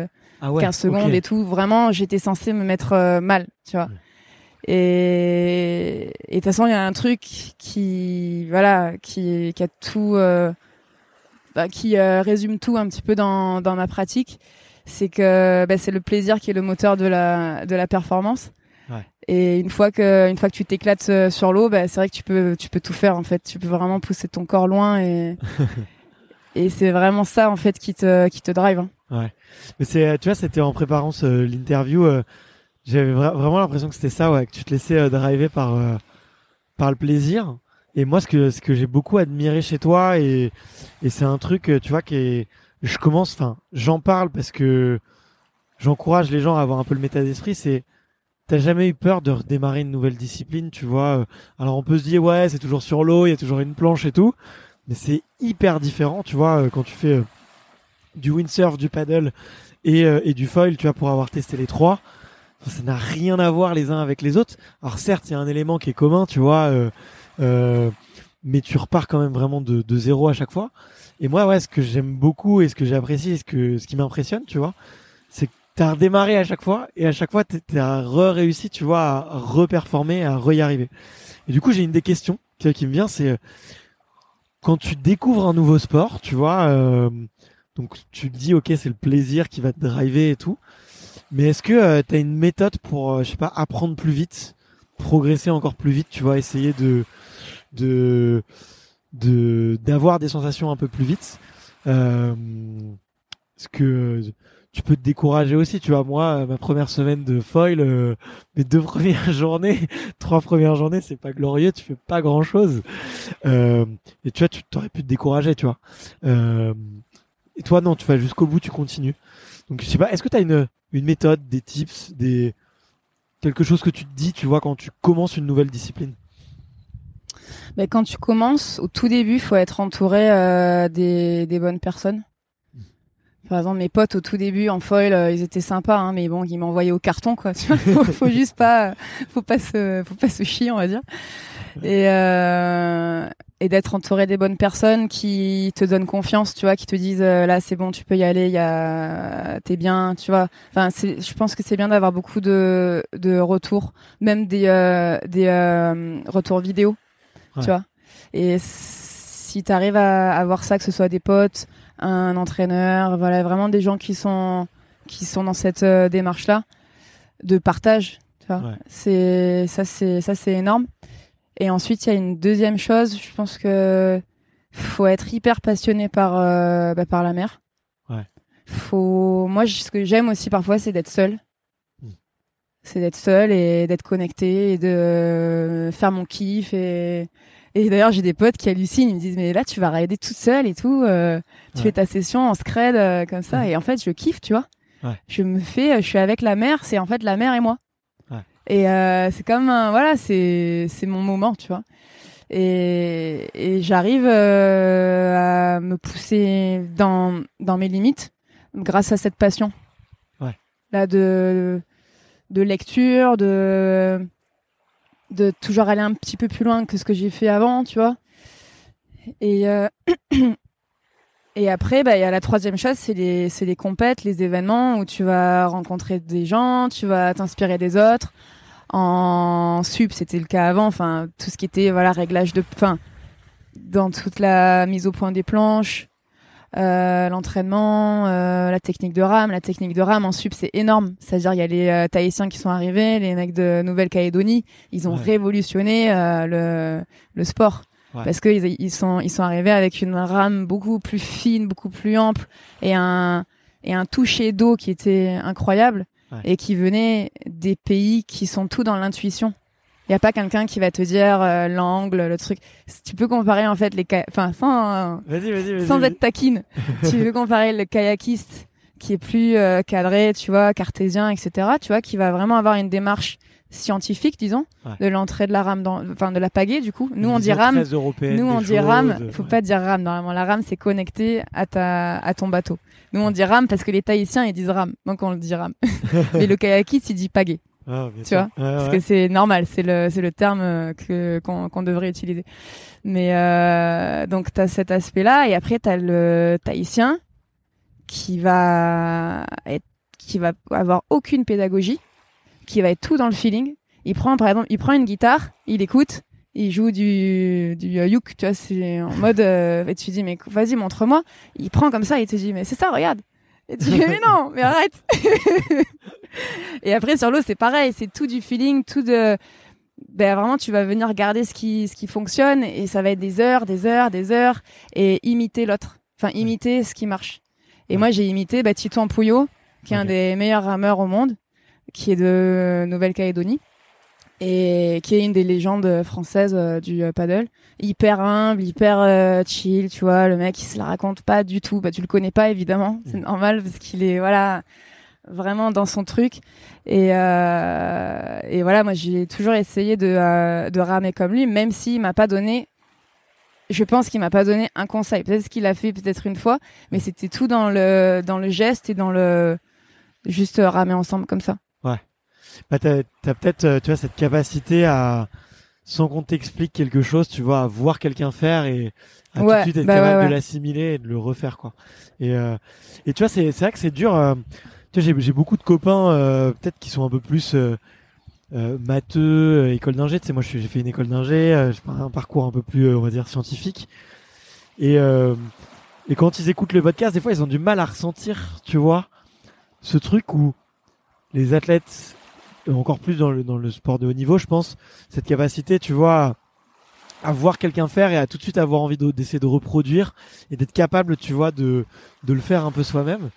S3: Ah ouais,
S2: 15 secondes et tout. Vraiment, j'étais censée me mettre mal, tu vois. Et de toute façon, il y a un truc qui voilà, qui qui a tout bah, qui résume tout un petit peu dans dans ma pratique, c'est que bah, c'est le plaisir qui est le moteur de la de la performance.
S3: Ouais.
S2: Et une fois que une fois que tu t'éclates euh, sur l'eau, bah, c'est vrai que tu peux tu peux tout faire en fait. Tu peux vraiment pousser ton corps loin et et c'est vraiment ça en fait qui te qui te drive. hein.
S3: Ouais. Mais c'est, tu vois, c'était en préparant ce- l'interview, euh, j'avais vra- vraiment l'impression que c'était ça, ouais, que tu te laissais euh, driver par euh, par le plaisir. Et moi, ce que ce que j'ai beaucoup admiré chez toi, et et c'est un truc, tu vois, qui est, je commence, enfin, j'en parle parce que j'encourage les gens à avoir un peu le méta d'esprit. C'est, t'as jamais eu peur de redémarrer une nouvelle discipline, tu vois euh, Alors on peut se dire, ouais, c'est toujours sur l'eau, il y a toujours une planche et tout, mais c'est hyper différent, tu vois, euh, quand tu fais euh, du windsurf, du paddle et, et du foil, tu vois, pour avoir testé les trois. Ça n'a rien à voir les uns avec les autres. Alors certes, il y a un élément qui est commun, tu vois, mais tu repars quand même vraiment de, de zéro à chaque fois. Et moi, ouais, ce que j'aime beaucoup et ce que j'apprécie et ce que ce qui m'impressionne, tu vois, c'est que t'as redémarré à chaque fois et à chaque fois t'as re-réussi, tu vois, à reperformer, à re-y arriver. Et du coup, j'ai une des questions qui, me vient, c'est euh, quand tu découvres un nouveau sport, tu vois, euh, donc tu te dis ok c'est le plaisir qui va te driver et tout. Mais est-ce que tu as une méthode pour euh, je sais pas apprendre plus vite, progresser encore plus vite, tu vois, essayer de de de d'avoir des sensations un peu plus vite euh, Est-ce que tu peux te décourager aussi, tu vois, moi ma première semaine de foil, euh, mes deux premières journées, trois premières journées, c'est pas glorieux, tu fais pas grand chose. Euh, et tu vois, tu t'aurais pu te décourager, tu vois. Euh, et toi, non, tu vas jusqu'au bout, tu continues. Donc, je sais pas, est-ce que tu as une, une méthode, des tips, des quelque chose que tu te dis, tu vois, quand tu commences une nouvelle discipline?
S2: Ben, quand tu commences, au tout début, faut être entouré euh, des, des bonnes personnes. Par exemple, mes potes au tout début en foil, euh, ils étaient sympas, hein, mais bon, ils m'envoyaient au carton, quoi. Tu vois, faut, faut juste pas, faut pas se, faut pas se chier, on va dire. Et euh, et d'être entouré des bonnes personnes qui te donnent confiance, tu vois, qui te disent euh, là c'est bon, tu peux y aller, y a, t'es bien, tu vois. Enfin, c'est, je pense que c'est bien d'avoir beaucoup de de retours, même des euh, des euh, retours vidéo
S3: Ouais.
S2: tu vois. Et si tu arrives à avoir ça, que ce soit des potes, un entraîneur, voilà, vraiment des gens qui sont qui sont dans cette euh, démarche-là de partage, tu vois.
S3: Ouais.
S2: C'est ça, c'est ça, c'est énorme. Et ensuite, il y a une deuxième chose. Je pense que faut être hyper passionné par euh, bah, par la mer.
S3: Ouais.
S2: Faut, moi, ce que j'aime aussi parfois, c'est d'être seul. C'est d'être seul et d'être connecté et de euh, faire mon kiff et et d'ailleurs, j'ai des potes qui hallucinent, ils me disent mais là tu vas rider toute seule et tout, euh, tu
S3: Ouais.
S2: fais ta session en scred euh, comme ça
S3: Ouais.
S2: et en fait je kiffe, tu vois.
S3: Ouais.
S2: Je me fais, je suis avec la mer, c'est en fait la mer et moi. Et euh, c'est comme un, voilà, c'est c'est mon moment, tu vois. Et, et j'arrive à me pousser dans dans mes limites grâce à cette passion.
S3: Ouais.
S2: Là de de lecture, de de toujours aller un petit peu plus loin que ce que j'ai fait avant, tu vois. Et euh, et après, bah il y a la troisième chose, c'est les c'est les compètes, les événements où tu vas rencontrer des gens, tu vas t'inspirer des autres. En sup, c'était le cas avant. Enfin, tout ce qui était voilà réglage de, enfin, dans toute la mise au point des planches, euh, l'entraînement, euh, la technique de rame. La technique de rame en sup, c'est énorme. C'est-à-dire, il y a les euh, Tahitiens qui sont arrivés, les mecs de Nouvelle-Calédonie, ils ont
S3: Ouais.
S2: révolutionné euh, le, le sport.
S3: Ouais.
S2: Parce qu'ils ils sont, ils sont arrivés avec une rame beaucoup plus fine, beaucoup plus ample et un, et un toucher d'eau qui était incroyable
S3: Ouais.
S2: et qui venait des pays qui sont tout dans l'intuition. Il n'y a pas quelqu'un qui va te dire euh, l'angle, le truc. Tu peux comparer en fait les, enfin sans, sans être taquine, tu veux comparer le kayakiste qui est plus euh, cadré, tu vois, cartésien, etc. Tu vois, qui va vraiment avoir une démarche scientifique, disons,
S3: Ouais.
S2: de l'entrée de la rame, dans, enfin de la pagaie du coup. Nous on dit rame, nous on dit rame. Faut
S3: Ouais.
S2: pas dire rame. Normalement la rame c'est connecté à ta, à ton bateau. Nous on dit rame parce que les Tahitiens ils disent rame, donc on le dit rame. Mais le kayakiste il dit pagaie.
S3: Ah, bien
S2: Tu
S3: sûr.
S2: vois, Parce
S3: ouais.
S2: que c'est normal, c'est le c'est le terme euh, que qu'on devrait utiliser. Mais euh, donc t'as cet aspect-là et après t'as le tahitien qui va être qui va avoir aucune pédagogie, qui va être tout dans le feeling. Il prend par exemple, il prend une guitare, il écoute, il joue du du euh, uke, tu vois, c'est en mode euh, et tu dis mais vas-y montre-moi. Il prend comme ça, il te dit mais c'est ça, regarde. Et tu dis mais non, mais arrête. et après sur l'eau c'est pareil, c'est tout du feeling, tout de ben vraiment tu vas venir regarder ce qui ce qui fonctionne et ça va être des heures, des heures, des heures et imiter l'autre. Enfin imiter ce qui marche. Et
S3: Ouais.
S2: moi j'ai imité bah, Tito Ampouillot, qui est un des meilleurs rameurs au monde, qui est de Nouvelle-Calédonie et qui est une des légendes françaises euh, du euh, paddle. Hyper humble, hyper euh, chill, tu vois. Le mec, il se la raconte pas du tout. Bah, tu le connais pas évidemment, c'est
S3: Mm.
S2: normal parce qu'il est voilà vraiment dans son truc. Et euh, et voilà, moi j'ai toujours essayé de euh, de ramer comme lui, même s'il m'a pas donné. Je pense qu'il m'a pas donné un conseil. Peut-être qu'il l'a fait peut-être une fois, mais c'était tout dans le dans le geste et dans le juste ramer ensemble comme ça.
S3: Bah, t'as, t'as peut-être, euh, tu vois, cette capacité à, sans qu'on t'explique quelque chose, tu vois, à voir quelqu'un faire et à tout
S2: Ouais,
S3: de suite être
S2: bah
S3: capable
S2: ouais,
S3: de
S2: ouais.
S3: l'assimiler et de le refaire, quoi. Et, euh, et tu vois, c'est, c'est vrai que c'est dur. J'ai, beaucoup de copains, euh, peut-être qui sont un peu plus euh, euh, matheux, euh, école d'ingé. Tu sais, moi, j'ai fait une école d'ingé, euh, j'ai un parcours un peu plus, euh, on va dire, scientifique. Et, et quand ils écoutent le podcast, des fois, ils ont du mal à ressentir, tu vois, ce truc où les athlètes, encore plus dans le, dans le sport de haut niveau, je pense, cette capacité, tu vois, à, voir quelqu'un faire et à tout de suite avoir envie de- d'essayer de reproduire et d'être capable, tu vois, de, de le faire un peu soi-même.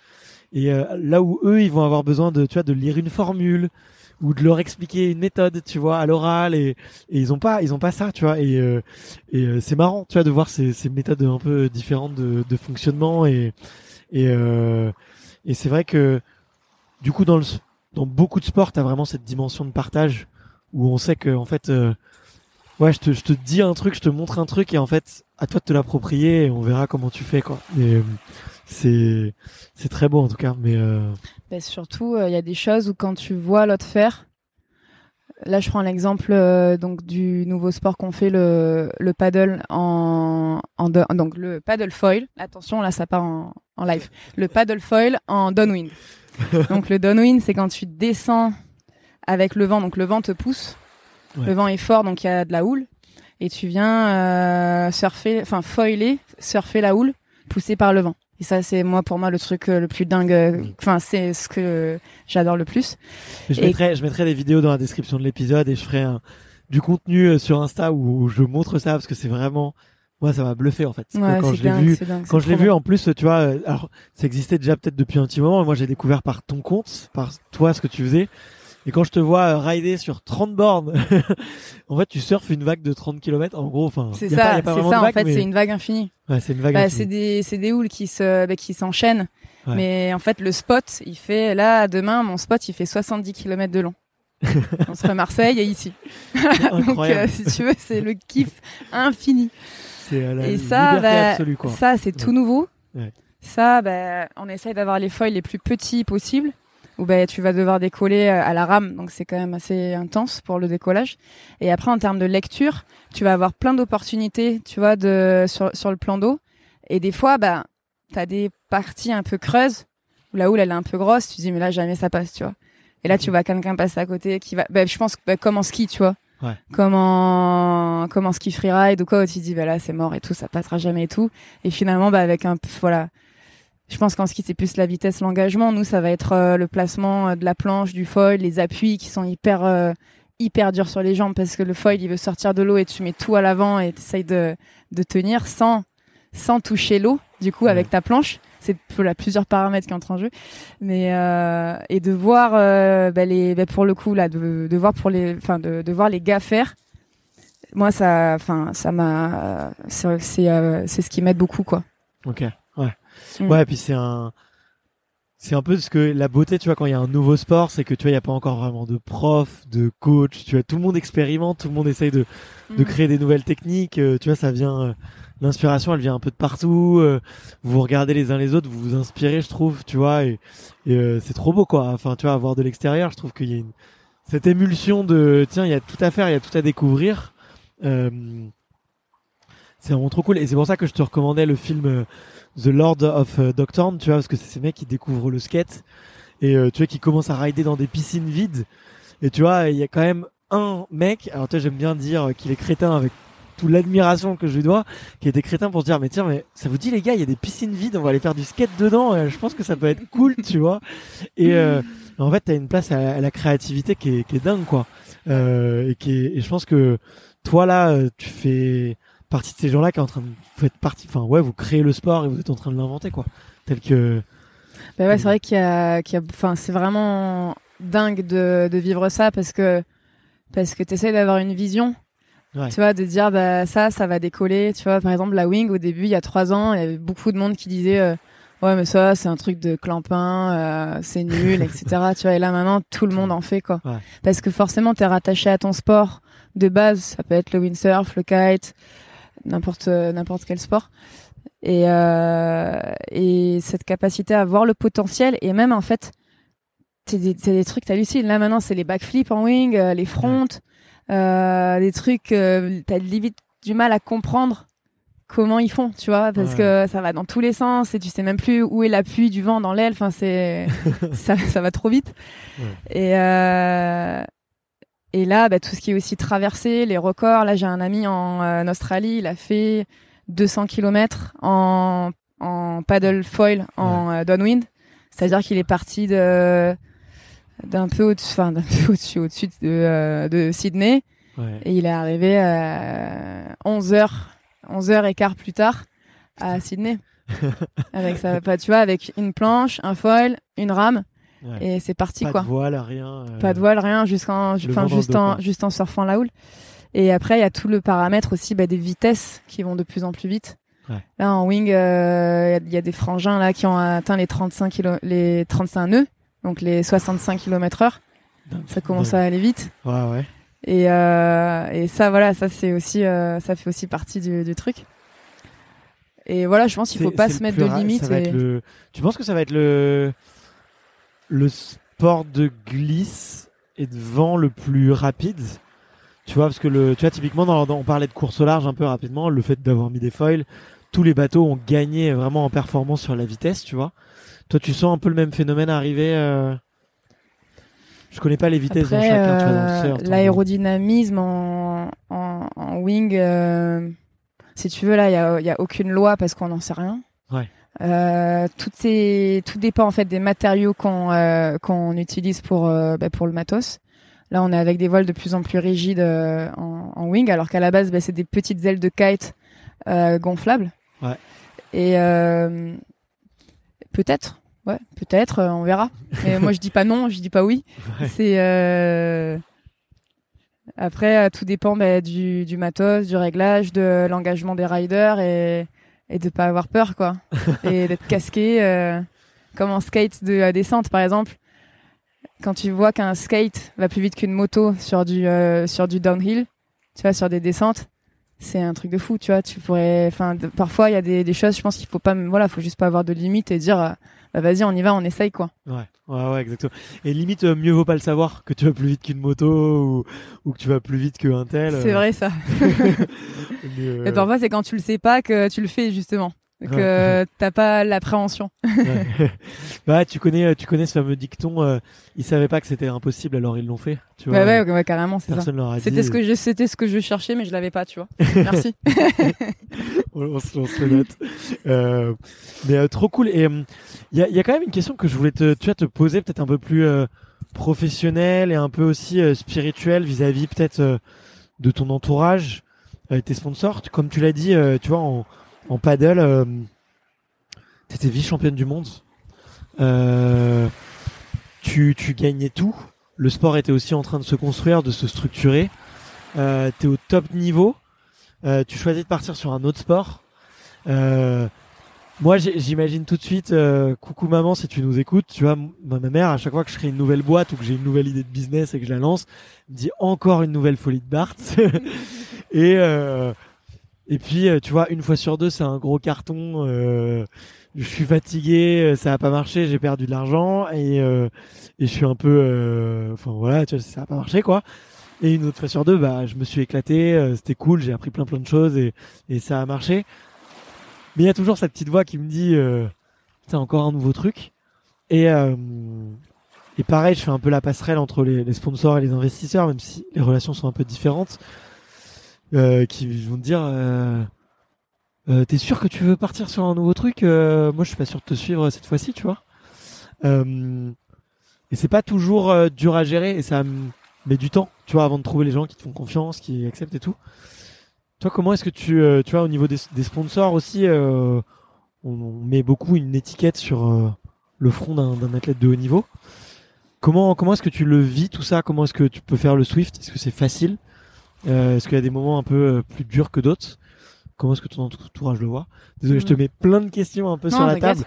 S3: Et euh, là où eux, ils vont avoir besoin de, tu vois, de lire une formule ou de leur expliquer une méthode, tu vois, à l'oral et, et ils ont pas, ils ont pas ça, tu vois. Et, euh, et euh, c'est marrant, tu vois, de voir ces, ces méthodes un peu différentes de, de fonctionnement et et, euh, et c'est vrai que du coup dans le dans beaucoup de sports, t'as vraiment cette dimension de partage où on sait que en fait, euh, ouais, je te, je te dis un truc, je te montre un truc et en fait, à toi de te l'approprier et on verra comment tu fais quoi. Euh, c'est c'est très beau en tout cas, mais euh,
S2: Ben, surtout, il y a des choses où quand tu vois l'autre faire, là je prends l'exemple euh, donc du nouveau sport qu'on fait le, le paddle en, en do- donc le paddle foil. Attention, là ça part en, en live. Le paddle foil en downwind. donc le downwind, c'est quand tu descends avec le vent, donc le vent te pousse.
S3: Ouais.
S2: Le vent est fort, donc il y a de la houle et tu viens euh, surfer, enfin foiler, surfer la houle poussée par le vent. Et ça, c'est moi pour moi le truc euh, le plus dingue. euh,
S3: Mm.
S2: Enfin, c'est ce que j'adore le plus.
S3: je
S2: Et-
S3: mettrai je mettrai des vidéos dans la description de l'épisode et je ferai un, du contenu euh, sur Insta où, je montre ça parce que c'est vraiment moi ça m'a bluffé en fait.
S2: Ouais,
S3: quand je l'ai vu
S2: dingue.
S3: Quand je l'ai vu, en plus, tu vois, alors ça existait déjà peut-être depuis un petit moment. Moi, j'ai découvert par ton compte, par toi, ce que tu faisais. Et quand je te vois euh, rider sur 30 bornes, en fait, tu surfes une vague de 30 km. En gros, enfin,
S2: c'est ça, c'est ça. En fait,
S3: mais-
S2: c'est une vague infinie.
S3: ouais, c'est une vague.
S2: Bah,
S3: infinie.
S2: c'est des, c'est des houles qui se, bah, qui s'enchaînent.
S3: Ouais.
S2: Mais en fait, le spot, il fait là demain, mon spot, il fait 70 km de long. Entre Marseille et ici. Donc, euh, si tu veux, c'est le kiff infini.
S3: c'est euh, la
S2: et ça, bah,
S3: absolue, quoi.
S2: ça, c'est tout nouveau. Ça, bah, on essaye d'avoir les foils les plus petits possibles. Où bah, tu vas devoir décoller euh, à la rame, donc c'est quand même assez intense pour le décollage. Et après, en termes de lecture, tu vas avoir plein d'opportunités, tu vois, de sur, sur le plan d'eau. Et des fois, bah, t'as des parties un peu creuses où la houle elle est un peu grosse. Tu te dis mais là jamais ça passe, tu vois. Et là, tu vois quelqu'un passer à côté qui va. Bah, je pense bah, comme en ski, tu vois.
S3: Ouais.
S2: Comme en comme en ski freeride ou quoi, où tu te dis bah là c'est mort et tout, ça passera jamais et tout. Et finalement, bah avec un voilà. Je pense qu'en ski c'est plus la vitesse, l'engagement. Nous, ça va être euh, le placement euh, de la planche, du foil, les appuis qui sont hyper euh, hyper durs sur les jambes parce que le foil il veut sortir de l'eau et tu mets tout à l'avant et tu de de tenir sans sans toucher l'eau. Du coup, avec ta planche, c'est plusieurs paramètres qui entrent en jeu. Mais euh, et de voir bah, les bah, pour le coup là de, de voir pour les enfin de, de voir les gars faire. Moi ça enfin ça m'a c'est c'est c'est ce qui m'aide beaucoup quoi.
S3: Ok. Ouais.
S2: Mm.
S3: Ouais. Puis c'est un. C'est un peu ce que la beauté, tu vois, quand il y a un nouveau sport, c'est que tu vois, il y a pas encore vraiment de prof, de coach. Tu vois, tout le monde expérimente, tout le monde essaye de de
S2: Mm.
S3: créer des nouvelles techniques. euh, tu vois, ça vient, euh, l'inspiration, elle vient un peu de partout. euh, vous regardez les uns les autres, vous vous inspirez, je trouve, tu vois, et, et euh, c'est trop beau, quoi. Enfin, tu vois, à voir de l'extérieur, je trouve qu'il y a une, cette émulsion de tiens, il y a tout à faire, il y a tout à découvrir. Euh, c'est vraiment trop cool. Et c'est pour ça que je te recommandais le film The Lord of euh, Doctorn, tu vois, parce que c'est ces mecs qui découvrent le skate et euh, tu vois qui commencent à rider dans des piscines vides. Et tu vois, il y a quand même un mec. Alors toi, j'aime bien dire qu'il est crétin avec toute l'admiration que je lui dois, qui était crétin pour se dire mais tiens mais ça vous dit les gars il y a des piscines vides on va aller faire du skate dedans je pense que ça peut être cool tu vois et euh, en fait t'as une place à, la créativité qui est, qui est dingue quoi euh, et qui est, et je pense que toi là tu fais partie de ces gens-là qui est en train de vous faites partie enfin ouais vous créez le sport et vous êtes en train de l'inventer quoi tel que
S2: bah ouais c'est vrai qu'il y a qu'il y a enfin c'est vraiment dingue de, de vivre ça parce que parce que tu essaies d'avoir une vision Ouais. Tu vois, de dire bah ça, ça va décoller. Tu vois, par exemple la Wing au début, il y a trois ans, il y avait beaucoup de monde qui disait euh, ouais mais ça c'est un truc de clampin, euh, c'est nul, etc. tu vois, et là maintenant tout le monde en fait quoi. Ouais. Parce que forcément t'es rattaché à ton sport de base. Ça peut être le windsurf, le kite, n'importe n'importe quel sport. Et euh, et cette capacité à voir le potentiel et même en fait c'est des, des trucs t'hallucines. Là maintenant c'est les backflips en wing, euh, les fronts. Euh, des trucs, euh, t'as limite du mal à comprendre comment ils font, tu vois, parce que ça va dans tous les sens et tu sais même plus où est l'appui du vent dans l'aile. Enfin, c'est ça, ça va trop vite. Et euh, et là, bah, tout ce qui est aussi traversé, les records. Là, j'ai un ami en, euh, Australie, il a fait 200 km en en paddle foil en euh, downwind, c'est-à-dire qu'il est parti de d'un peu au-dessus, enfin d'un peu au-dessus, au-dessus de, euh, de Sydney. Ouais. Et il est arrivé à 11 heures, 11 heures et quart plus tard à Sydney. avec sa, tu vois, avec une planche, un foil, une rame. Ouais. Et c'est parti
S3: pas
S2: quoi.
S3: Pas de voile, rien.
S2: Euh... Pas de voile, rien, jusqu'en, enfin juste en, juste en surfant la houle. Et après, il y a tout le paramètre aussi bah, des vitesses qui vont de plus en plus vite. Ouais. Là, en wing, il euh, y, y, a des frangins là qui ont atteint les 35 kilo, les 35 nœuds donc les 65 km heure. Ça commence à aller vite.
S3: Ouais, ouais.
S2: Et, euh, et ça, voilà, ça c'est aussi, euh, ça fait aussi partie du, du, truc. Et voilà, je pense qu'il faut pas se mettre de limites. Et...
S3: Le... Tu penses que ça va être le le sport de glisse et de vent le plus rapide Tu vois, parce que le, tu vois, typiquement, dans, on parlait de course au large un peu rapidement, le fait d'avoir mis des foils, tous les bateaux ont gagné vraiment en performance sur la vitesse, tu vois. Toi, tu sens un peu le même phénomène arriver euh... Je connais pas les vitesses
S2: Après,
S3: dans chacun. Tu vois, dans
S2: euh, L'aérodynamisme en, en, en, wing, euh, si tu veux, là, il y a, y a, aucune loi parce qu'on n'en sait rien.
S3: Ouais.
S2: Euh, tout est, tout dépend en fait des matériaux qu'on euh, qu'on utilise pour euh, bah, pour le matos. Là, on est avec des voiles de plus en plus rigides en, en, wing, alors qu'à la base, bah, c'est des petites ailes de kite gonflables.
S3: Ouais.
S2: Et peut-être, Ouais, peut-être, euh, on verra. Mais moi, je dis pas non, je dis pas oui.
S3: Ouais.
S2: C'est euh... après euh, tout dépend bah, du, du matos, du réglage, de l'engagement des riders et et de pas avoir peur quoi, et d'être casqué euh... comme en skate de la descente par exemple. Quand tu vois qu'un skate va plus vite qu'une moto sur du euh, sur du downhill, tu vois, sur des descentes, c'est un truc de fou, tu vois. Tu pourrais, enfin, parfois il y a des, des choses, je pense qu'il faut pas, voilà, faut juste pas avoir de limite et dire bah vas-y, on y va, on essaye quoi.
S3: Ouais, ouais, ouais, exactement. Et limite, euh, mieux vaut pas le savoir que tu vas plus vite qu'une moto ou, ou, que tu vas plus vite qu'un tel.
S2: C'est vrai ça. Mais, euh... Et parfois, c'est quand tu le sais pas que tu le fais justement. Que euh, t'as pas l'appréhension.
S3: ouais. bah, tu connais, tu connais ce fameux dicton. Euh, ils savaient pas que c'était impossible, alors ils l'ont fait. Tu vois,
S2: ouais, ouais, ouais, carrément, c'est ça.
S3: Personne leur a dit.
S2: C'était ce que je, c'était ce que je cherchais, mais je l'avais pas, tu vois. Merci.
S3: on, on, se, on, se, le note. Euh, mais euh, trop cool. Et il y a, y, a, quand même une question que je voulais te, tu vois, te poser, peut-être un peu plus euh, professionnelle et un peu aussi euh, spirituelle vis-à-vis peut-être de ton entourage, tes sponsors. Comme tu l'as dit, tu vois, en, en paddle, euh, t'étais vice-championne du monde. Euh, tu, tu gagnais tout. Le sport était aussi en train de se construire, de se structurer. Euh, T'es au top niveau. Euh, tu choisis de partir sur un autre sport. Euh, moi, j'imagine tout de suite, coucou maman, si tu nous écoutes, tu vois, ma mère, à chaque fois que je crée une nouvelle boîte ou que j'ai une nouvelle idée de business et que je la lance, me dit encore une nouvelle folie de Bart. et et puis, euh, tu vois, une fois sur deux, c'est un gros carton. Euh, je suis fatigué, ça a pas marché, j'ai perdu de l'argent et, et je suis un peu, enfin voilà, tu vois, ça a pas marché quoi. Et une autre fois sur deux, bah, je me suis éclaté, c'était cool, j'ai appris plein plein de choses et, et ça a marché. Mais il y a toujours cette petite voix qui me dit, euh, encore un nouveau truc. Et, euh, et pareil, je fais un peu la passerelle entre les, sponsors et les investisseurs, même si les relations sont un peu différentes, euh, qui vont te dire, euh, euh, t'es sûr que tu veux partir sur un nouveau truc Moi, je suis pas sûr de te suivre cette fois-ci, tu vois. et c'est pas toujours dur à gérer, et ça met du temps, tu vois, avant de trouver les gens qui te font confiance, qui acceptent et tout. Toi, comment est-ce que tu, euh, tu vois, au niveau des, sponsors aussi, euh, on, met beaucoup une étiquette sur euh, le front d'un athlète de haut niveau. Comment, comment est-ce que tu le vis tout ça? Comment est-ce que tu peux faire le Swift? Est-ce que c'est facile? Est-ce qu'il y a des moments un peu plus durs que d'autres? Comment est-ce que ton entourage le voit? Désolé, je te mm. mets plein de questions un peu sur la table.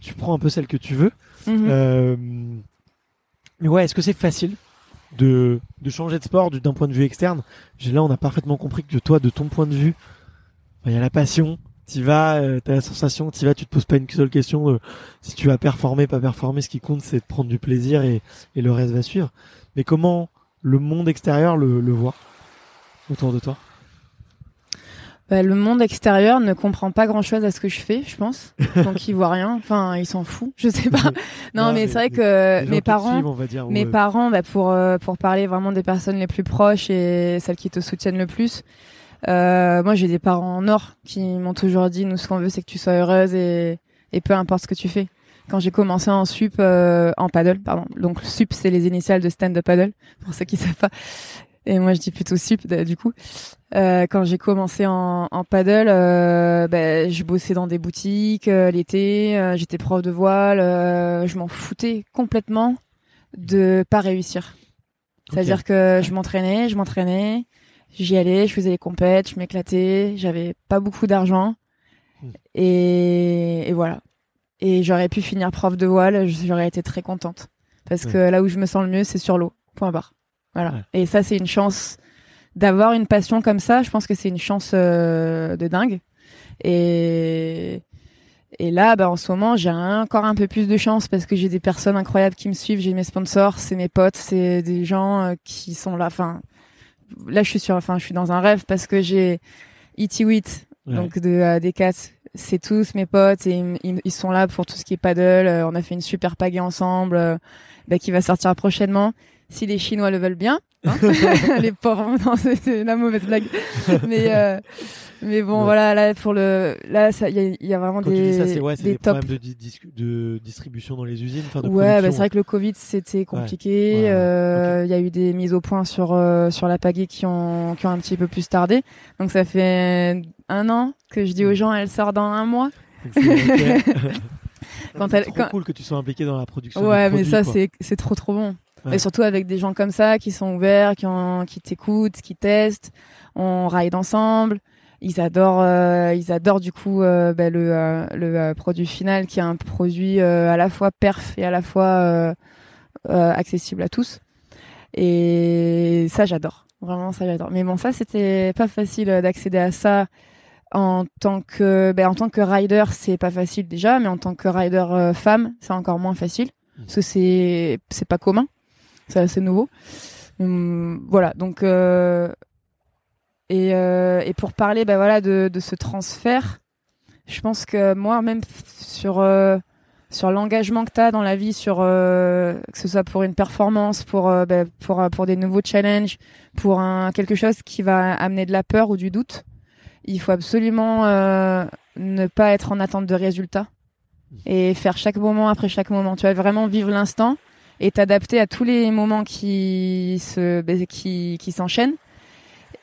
S3: tu prends un peu celle que tu veux. Mm-hmm. mais ouais, est-ce que c'est facile de, de changer de sport d'un point de vue externe? Là, on a parfaitement compris que toi, de ton point de vue, bah, il y a la passion. Tu vas, euh, t'as la sensation, tu vas, tu te poses pas une seule question de si tu vas performer, pas performer. Ce qui compte, c'est de prendre du plaisir et, et, le reste va suivre. Mais comment le monde extérieur le, le voit autour de toi
S2: bah, le monde extérieur ne comprend pas grand chose à ce que je fais, je pense. Donc il voit rien. Enfin, il s'en fout. Je sais pas. Non, mais, c'est vrai que mes parents, mes parents, bah, pour euh, pour parler vraiment des personnes les plus proches et celles qui te soutiennent le plus. Euh, moi, j'ai des parents en or qui m'ont toujours dit nous ce qu'on veut c'est que tu sois heureuse et et peu importe ce que tu fais. Quand j'ai commencé en sup, euh, en paddle, pardon. Donc sup c'est les initiales de stand up paddle pour ceux qui savent pas et moi je dis plutôt sup du coup. Euh, quand j'ai commencé en, en paddle, euh, ben, je bossais dans des boutiques euh, l'été, euh, j'étais prof de voile, euh, je m'en foutais complètement de pas réussir. C'est-à-dire que je m'entraînais, je m'entraînais, j'y allais, je faisais les compètes, je m'éclatais, j'avais pas beaucoup d'argent hmm. et, et, voilà. Et j'aurais pu finir prof de voile, j'aurais été très contente parce que là où je me sens le mieux, c'est sur l'eau. Point barre. Voilà. Et ça, c'est une chance d'avoir une passion comme ça. Je pense que c'est une chance euh, de dingue. Et et là, bah, en ce moment, j'ai encore un peu plus de chance parce que j'ai des personnes incroyables qui me suivent. J'ai mes sponsors, c'est mes potes, c'est des gens euh, qui sont là. Enfin, là, je suis sur, enfin, je suis dans un rêve parce que j'ai E.T. donc de euh, des C'est tous mes potes et ils, sont là pour tout ce qui est paddle. on a fait une super pagaie ensemble, bah, qui va sortir prochainement si les Chinois le veulent bien. Hein les pauvres, non, c'est la mauvaise blague. mais euh, mais bon, voilà, là pour le, là, il y, y a, vraiment
S3: Quand
S2: des.
S3: Ça, c'est ouais, des, des problèmes de, de, distribution dans les usines. De
S2: ouais, bah, c'est vrai que le Covid c'était compliqué. Euh, il y a eu des mises au point sur euh, sur la pagaie qui ont qui ont un petit peu plus tardé. Donc ça fait un an que je dis aux gens, elle sort dans un mois.
S3: elle, trop cool que tu sois impliqué dans la production.
S2: Ouais, mais ça c'est c'est trop trop bon. Et surtout avec des gens comme ça qui sont ouverts, qui, ont, qui t'écoutent, qui testent. On ride ensemble. Ils adorent, euh, ils adorent du coup euh, bah, le, euh, le produit final qui est un produit à la fois perf et à la fois accessible à tous. Et ça, j'adore. Vraiment, ça, j'adore. Mais bon, ça, c'était pas facile d'accéder à ça en tant que, ben, en tant que rider, c'est pas facile déjà, mais en tant que rider femme, c'est encore moins facile parce que c'est, c'est pas commun c'est assez nouveau. Hum, voilà, donc euh, et, euh, et pour parler, bah voilà, de, de ce transfert, je pense que moi, même sur euh, sur l'engagement que tu as dans la vie, sur que ce soit pour une performance, pour bah, pour pour des nouveaux challenges, pour un quelque chose qui va amener de la peur ou du doute, il faut absolument ne pas être en attente de résultats et faire chaque moment après chaque moment. Tu vas vraiment vivre l'instant et t'adapter à tous les moments qui se ben, qui qui s'enchaînent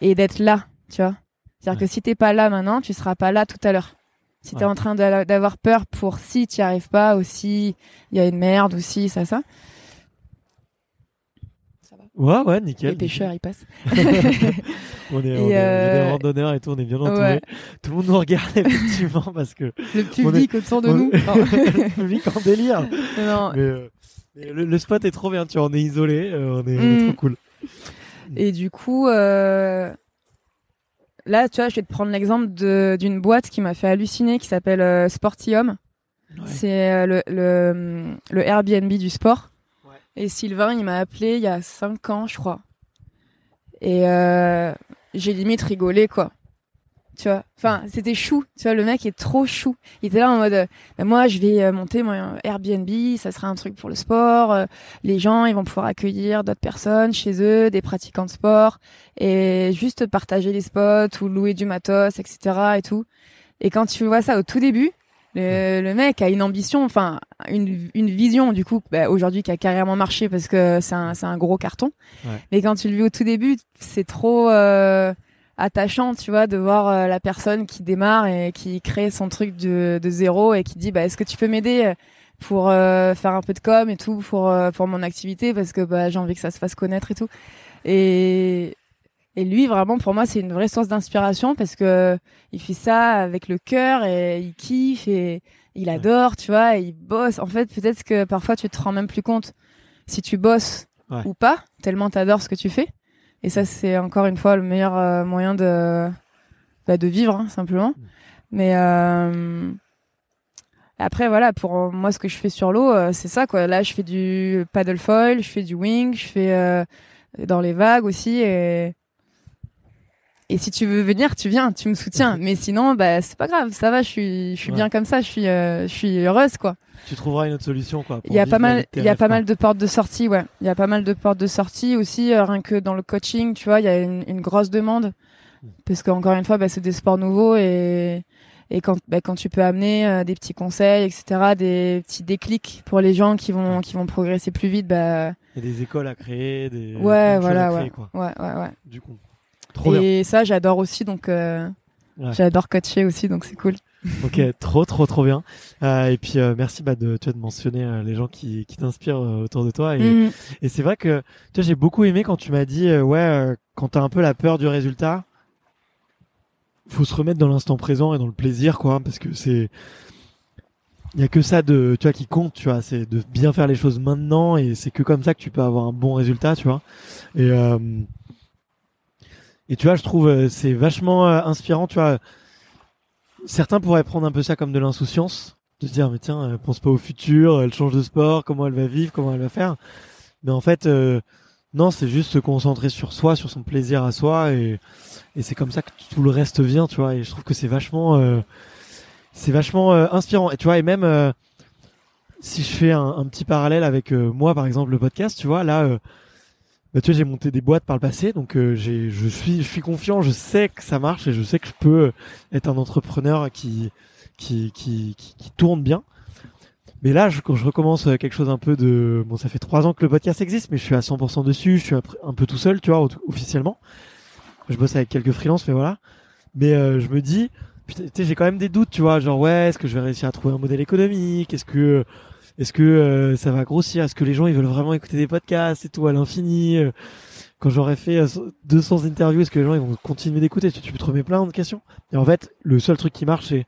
S2: et d'être là, tu vois. C'est-à-dire que si t'es pas là maintenant, tu seras pas là tout à l'heure. Si t'es en train d'avoir peur pour si tu arrives pas, ou si il y a une merde, ou si ça, ça.
S3: Ça va Ouais, ouais, nickel.
S2: Les pêcheurs, ils passent.
S3: on est, on, euh... des randonneurs et tout, on est bien entourés. Tout le monde nous regarde effectivement parce que.
S2: Le public autour de nous.
S3: le public en délire. Non. Mais, euh, le, spot est trop bien, tu vois, on est isolé, euh, on, est, trop mm. cool.
S2: Et du coup, euh, là, tu vois, je vais te prendre l'exemple d'une boîte qui m'a fait halluciner, qui s'appelle euh, Sportium. C'est euh, le, le, le, Airbnb du sport. Et Sylvain, il m'a appelé il y a 5 ans, je crois. Et j'ai limite rigolé, quoi tu vois. Enfin, c'était chou, tu vois, le mec est trop chou. Il était là en mode, bah, moi, je vais euh, monter mon Airbnb, ça sera un truc pour le sport. Euh, les gens, ils vont pouvoir accueillir d'autres personnes chez eux, des pratiquants de sport, et juste partager les spots ou louer du matos, etc. et tout. Et quand tu vois ça au tout début, le, mec a une ambition, enfin une, une vision du coup, bah, aujourd'hui qui a carrément marché parce que c'est un, un gros carton. Mais quand tu le vis au tout début, c'est trop. Euh, attachant, tu vois, de voir euh, la personne qui démarre et qui crée son truc de, de zéro et qui dit, bah, est-ce que tu peux m'aider euh, pour euh, faire un peu de com et tout pour pour mon activité parce que bah, j'ai envie que ça se fasse connaître et tout. Et et lui, vraiment, pour moi, c'est une vraie source d'inspiration parce que il fait ça avec le cœur et il kiffe et il adore, tu vois, et il bosse. En fait, peut-être que parfois tu te rends même plus compte si tu bosses ou pas, tellement t'adores ce que tu fais. Et ça, c'est encore une fois le meilleur euh, moyen de, bah, de vivre, hein, simplement. Mm. Mais euh, après, voilà, pour moi, ce que je fais sur l'eau, euh, c'est ça, quoi. Là, je fais du paddle foil, je fais du wing, je fais dans les vagues aussi. Et, et si tu veux venir, tu viens, tu me soutiens. Mais sinon, bah, c'est pas grave, ça va, je suis, je suis bien comme ça, je suis, je suis heureuse, quoi
S3: tu trouveras une autre solution quoi.
S2: Il y a pas mal, il y a pas mal de portes de sortie, ouais. Il y a pas mal de portes de sortie aussi, euh, rien que dans le coaching, tu vois, il y a une, grosse demande hmm. parce qu'encore une fois, bah, c'est des sports nouveaux et et quand bah, quand tu peux amener euh, des petits conseils, etc., des petits déclics pour les gens qui vont qui vont progresser plus vite, bah.
S3: Il y a des écoles à créer, des.
S2: Ouais, voilà, ouais. ouais, ouais, ouais.
S3: Du coup.
S2: Trop et ça, j'adore aussi, donc euh, j'adore coacher aussi, donc c'est cool.
S3: ok, trop, trop, trop bien. Euh, et puis euh, merci bah, de, tu vois, de mentionner euh, les gens qui, qui t'inspirent autour de toi. Et, mm. et c'est vrai que tu vois, j'ai beaucoup aimé quand tu m'as dit, ouais, quand t'as un peu la peur du résultat, faut se remettre dans l'instant présent et dans le plaisir, quoi, parce que c'est il y a que ça de tu vois qui compte tu vois c'est de bien faire les choses maintenant et c'est que comme ça que tu peux avoir un bon résultat tu vois et et tu vois je trouve c'est vachement inspirant tu vois certains pourraient prendre un peu ça comme de l'insouciance, de se dire mais tiens, elle pense pas au futur, elle change de sport, comment elle va vivre, comment elle va faire. Mais en fait, euh, non, c'est juste se concentrer sur soi, sur son plaisir à soi, et, et c'est comme ça que tout le reste vient, tu vois. Et je trouve que c'est vachement, euh, c'est vachement euh, inspirant. Et tu vois, et même si je fais un, un petit parallèle avec moi, par exemple, le podcast, tu vois, là bah, tu vois, j'ai monté des boîtes par le passé, donc euh, j'ai, je suis, je suis confiant, je sais que ça marche et je sais que je peux être un entrepreneur qui, qui, qui, qui, tourne bien. Mais là, je, quand je recommence quelque chose un peu de, bon, ça fait trois ans que le podcast existe, mais je suis à 100% dessus, je suis un, peu tout seul, tu vois, officiellement. Je bosse avec quelques freelances, mais voilà. Mais euh, je me dis, putain, j'ai quand même des doutes, tu vois, genre ouais, est-ce que je vais réussir à trouver un modèle économique, est-ce que est-ce que euh, ça va grossir? Est-ce que les gens ils veulent vraiment écouter des podcasts et tout à l'infini? Euh, Quand j'aurai fait 200 euh, interviews, est-ce que les gens ils vont continuer d'écouter? Tu, peux te remettre plein de questions. Et en fait, le seul truc qui marche, c'est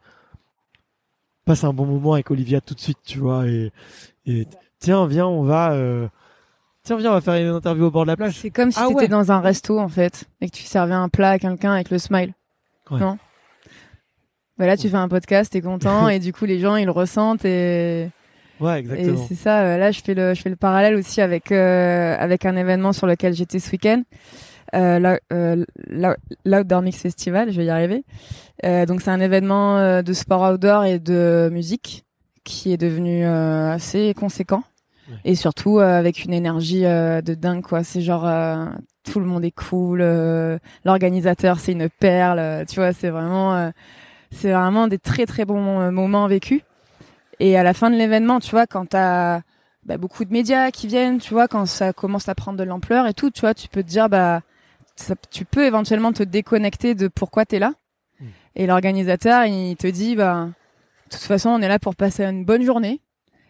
S3: passe un bon moment avec Olivia tout de suite, tu vois. Et, et tiens, viens, on va. Tiens, viens, on va faire une interview au bord de la plage.
S2: C'est comme si ah tu étais dans un resto, en fait, et que tu servais un plat à quelqu'un avec le smile. Non? Bah Là, tu fais un podcast, t'es content, et du coup, les gens, ils le ressentent, et
S3: Ouais, exactement.
S2: Et c'est ça. Euh, là, je fais le, je fais le parallèle aussi avec euh, avec un événement sur lequel j'étais ce week-end. Euh, euh, l'Outdoor Mix Festival, je vais y arriver. Euh, donc c'est un événement euh, de sport outdoor et de musique qui est devenu assez conséquent et surtout avec une énergie de dingue quoi. C'est genre tout le monde est cool, l'organisateur c'est une perle, tu vois, c'est vraiment c'est vraiment des très très bons moments vécus. Et à la fin de l'événement, tu vois, quand t'as bah, beaucoup de médias qui viennent, tu vois, quand ça commence à prendre de l'ampleur et tout, tu vois, tu peux te dire, bah, tu peux éventuellement te déconnecter de pourquoi t'es là. Hmm. Et l'organisateur, il te dit, bah, de toute façon, on est là pour passer une bonne journée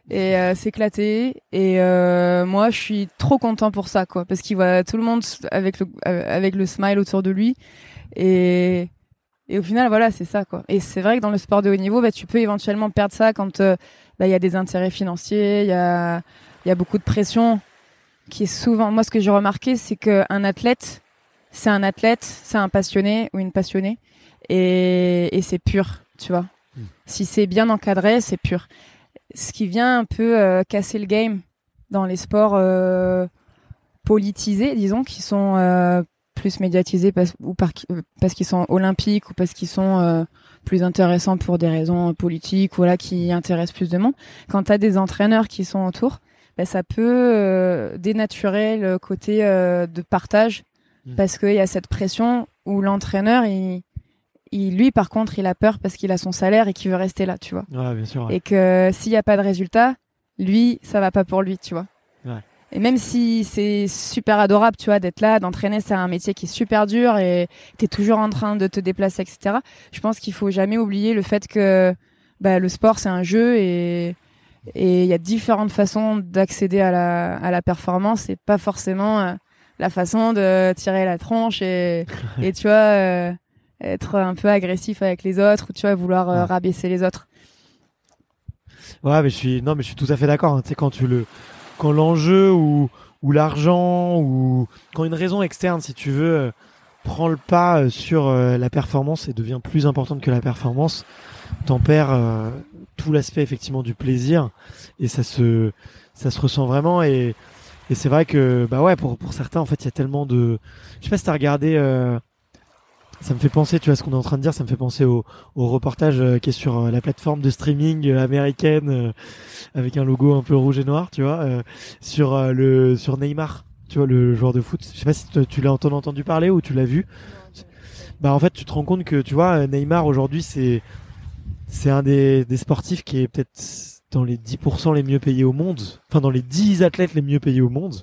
S2: et euh, s'éclater. Et euh, moi, je suis trop content pour ça, quoi, parce qu'il voit tout le monde avec le avec le smile autour de lui. Et et au final, voilà, c'est ça, quoi. Et c'est vrai que dans le sport de haut niveau, bah, tu peux éventuellement perdre ça quand euh, bah, il y a des intérêts financiers, il y a, y a beaucoup de pression qui est souvent. Moi, ce que j'ai remarqué, c'est qu'un athlète c'est un athlète, c'est un passionné ou une passionnée, et, et c'est pur, tu vois.
S3: Mm.
S2: Si c'est bien encadré, c'est pur. Ce qui vient un peu euh, casser le game dans les sports euh, politisés, disons, qui sont plus médiatisés parce, ou par, euh, parce qu'ils sont olympiques ou parce qu'ils sont euh, plus intéressants pour des raisons politiques, voilà, qui intéressent plus de monde. Quand tu as des entraîneurs qui sont autour, ben, ça peut euh, dénaturer le côté euh, de partage
S3: Mm.
S2: parce qu'il y a cette pression où l'entraîneur, il, il, lui, par contre, il a peur parce qu'il a son salaire et qu'il veut rester là, tu vois.
S3: Ouais, bien sûr. ouais.
S2: Et que s'il n'y a pas de résultat, lui, ça va pas pour lui, tu vois. Et même si c'est super adorable, tu vois, d'être là, d'entraîner, c'est un métier qui est super dur et tu es toujours en train de te déplacer, etc. Je pense qu'il faut jamais oublier le fait que bah, le sport, c'est un jeu et et il y a différentes façons d'accéder à la, à la performance et pas forcément euh, la façon de tirer la tronche et, et tu vois, euh, être un peu agressif avec les autres ou tu vois, vouloir euh, rabaisser les autres.
S3: Ouais, mais je suis non, mais je suis tout à fait d'accord. hein. Tu sais, quand tu le, quand l'enjeu ou l'argent ou quand une raison externe, si tu veux, euh, prend le pas euh, sur euh, la performance et devient plus importante que la performance, t'en perds tout l'aspect effectivement du plaisir et ça se ça se ressent vraiment et et c'est vrai que bah ouais pour pour certains en fait il y a tellement de je sais pas si t'as regardé ça me fait penser tu vois ce qu'on est en train de dire ça me fait penser au au reportage euh, qui est sur euh, la plateforme de streaming euh, américaine avec un logo un peu rouge et noir, tu vois, sur le sur Neymar, tu vois le joueur de foot. Je sais pas si tu- l'as entendu, parler ou tu l'as vu. Bah en fait, tu te rends compte que tu vois Neymar aujourd'hui c'est c'est un des, des sportifs qui est peut-être dans les 10% les mieux payés au monde, enfin dans les 10 athlètes les mieux payés au monde.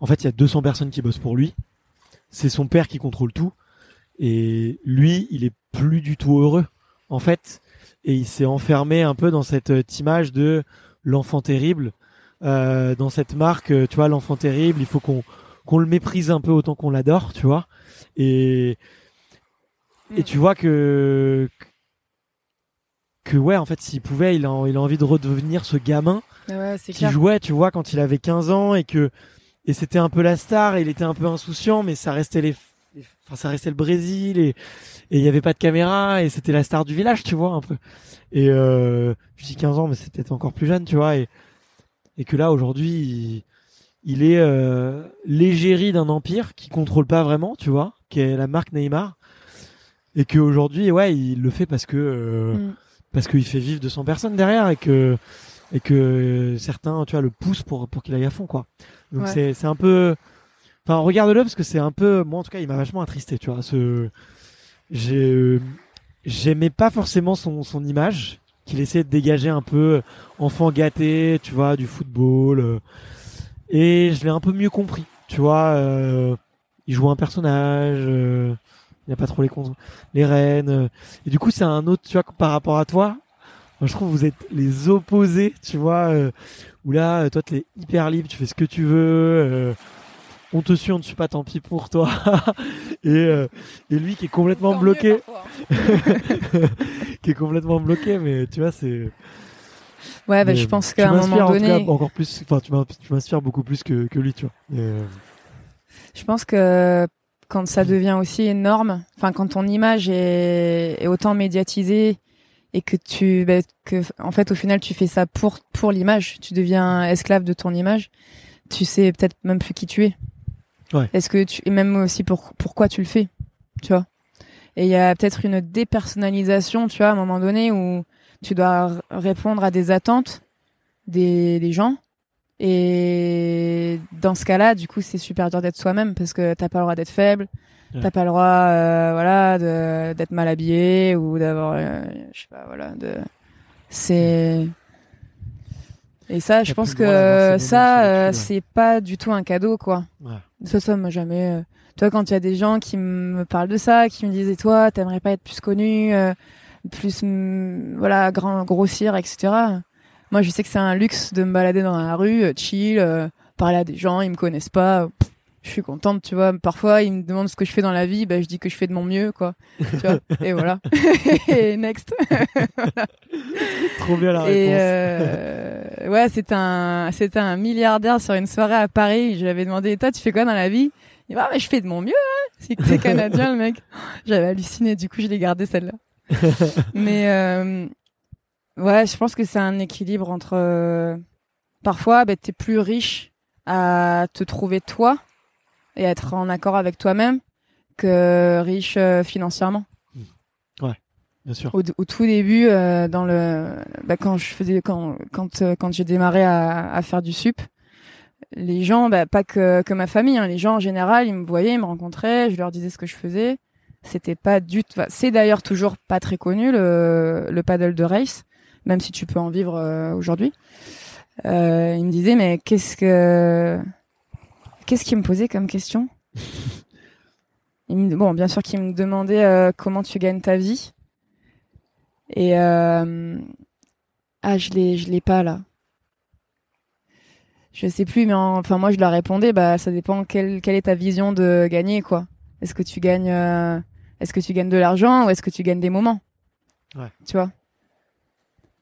S3: En fait, il y a 200 personnes qui bossent pour lui. C'est son père qui contrôle tout et lui, il est plus du tout heureux en fait. Et il s'est enfermé un peu dans cette euh, image de l'enfant terrible euh, dans cette marque euh, tu vois l'enfant terrible il faut qu'on qu'on le méprise un peu autant qu'on l'adore tu vois. Et et
S2: Mm.
S3: tu vois que que ouais en fait s'il pouvait il a il a envie de redevenir ce gamin
S2: Ouais, c'est
S3: qui jouait tu vois quand il avait 15 ans et que et c'était un peu la star et il était un peu insouciant mais ça restait les, les- enfin ça restait le Brésil et et il y avait pas de caméra et c'était la star du village tu vois un peu et euh, je dis 15 ans mais peut-être encore plus jeune tu vois et et que là aujourd'hui il, il est euh, l'égérie d'un empire qui contrôle pas vraiment tu vois qui est la marque Neymar et que aujourd'hui ouais il le fait parce que euh,
S2: Mm.
S3: parce qu'il fait vivre 200 personnes derrière et que et que certains tu vois le poussent pour pour qu'il aille à fond quoi donc
S2: Ouais.
S3: c'est c'est un peu enfin regarde-le parce que c'est un peu moi en tout cas il m'a vachement attristé tu vois ce j'ai j'aimais pas forcément son son image qu'il essayait de dégager un peu enfant gâté tu vois du football euh, et je l'ai un peu mieux compris tu vois euh, il joue un personnage euh, il n'y a pas trop les cons les reines euh, et du coup c'est un autre tu vois par rapport à toi je trouve que vous êtes les opposés tu vois euh, où là euh, toi t'es hyper libre tu fais ce que tu veux euh, on te suit on ne suit pas tant pis pour toi. Et euh, et lui qui est complètement bloqué. qui est complètement bloqué mais tu vois c'est
S2: Ouais, bah,
S3: mais
S2: je pense qu'à un moment
S3: en tout cas
S2: donné,
S3: encore plus enfin tu m'in- tu m'inspires beaucoup plus que que lui tu vois. Et, euh,
S2: je pense que quand ça devient aussi énorme, enfin quand ton image est, est autant médiatisée et que tu, bah, que en fait au final tu fais ça pour pour l'image, tu deviens esclave de ton image, tu sais peut-être même plus qui tu es.
S3: Ouais.
S2: Est-ce que tu et même aussi pour pourquoi tu le fais, tu vois? Et il y a peut-être une dépersonnalisation, tu vois, à un moment donné où tu dois répondre à des attentes des, des gens. Et dans ce cas-là, du coup, c'est super dur d'être soi-même parce que t'as pas le droit d'être faible,
S3: Ouais.
S2: t'as pas le droit, euh, voilà, de- d'être mal habillé ou d'avoir, euh, je sais pas, voilà, de, c'est. Et ça, je pense que ça, euh, c'est pas du tout un cadeau, quoi.
S3: ouais.
S2: Ça, ça m'a jamais. euh, Toi, quand il y a des gens qui me parlent de ça, qui me disent, et toi, t'aimerais pas être plus connu, euh, plus, voilà, grand, grossir, etc. Moi, je sais que c'est un luxe de me balader dans la rue, chill, euh, parler à des gens, ils me connaissent pas. pff, Je suis contente, tu vois. Parfois, ils me demandent ce que je fais dans la vie, bah, je dis que je fais de mon mieux, quoi. Tu vois. Et voilà. et next.
S3: trop bien la
S2: Et
S3: réponse
S2: euh, ouais, c'était un, c'était un milliardaire sur une soirée à Paris. Je lui avais demandé, toi, tu fais quoi dans la vie? Il va, ah, mais je fais de mon mieux, hein. C'est que t'es canadien, le mec. J'avais halluciné, du coup, je l'ai gardé celle-là. mais, euh, ouais, je pense que c'est un équilibre entre, euh, parfois, bah, t'es plus riche à te trouver toi et être en accord avec toi-même que riche euh, financièrement.
S3: Ouais, bien sûr.
S2: Au, au tout début, euh, dans le, bah, quand je faisais, quand quand euh, quand j'ai démarré à, à, faire du sup, les gens, bah, pas que que ma famille, hein, les gens en général, ils me voyaient, ils me rencontraient, je leur disais ce que je faisais. C'était pas du tout. C'est d'ailleurs toujours pas très connu le le paddle de race, même si tu peux en vivre euh, aujourd'hui. Euh, ils me disaient mais qu'est-ce que qu'est-ce qu'ils me posaient comme question? Bon, bien sûr qu'ils me demandaient euh, comment tu gagnes ta vie. Et euh, ah, je l'ai, je l'ai pas là. Je sais plus, mais enfin moi je leur répondais, bah ça dépend quelle quelle est ta vision de gagner quoi. Est-ce que tu gagnes, euh, est-ce que tu gagnes de l'argent ou est-ce que tu gagnes des moments?
S3: Ouais.
S2: Tu vois?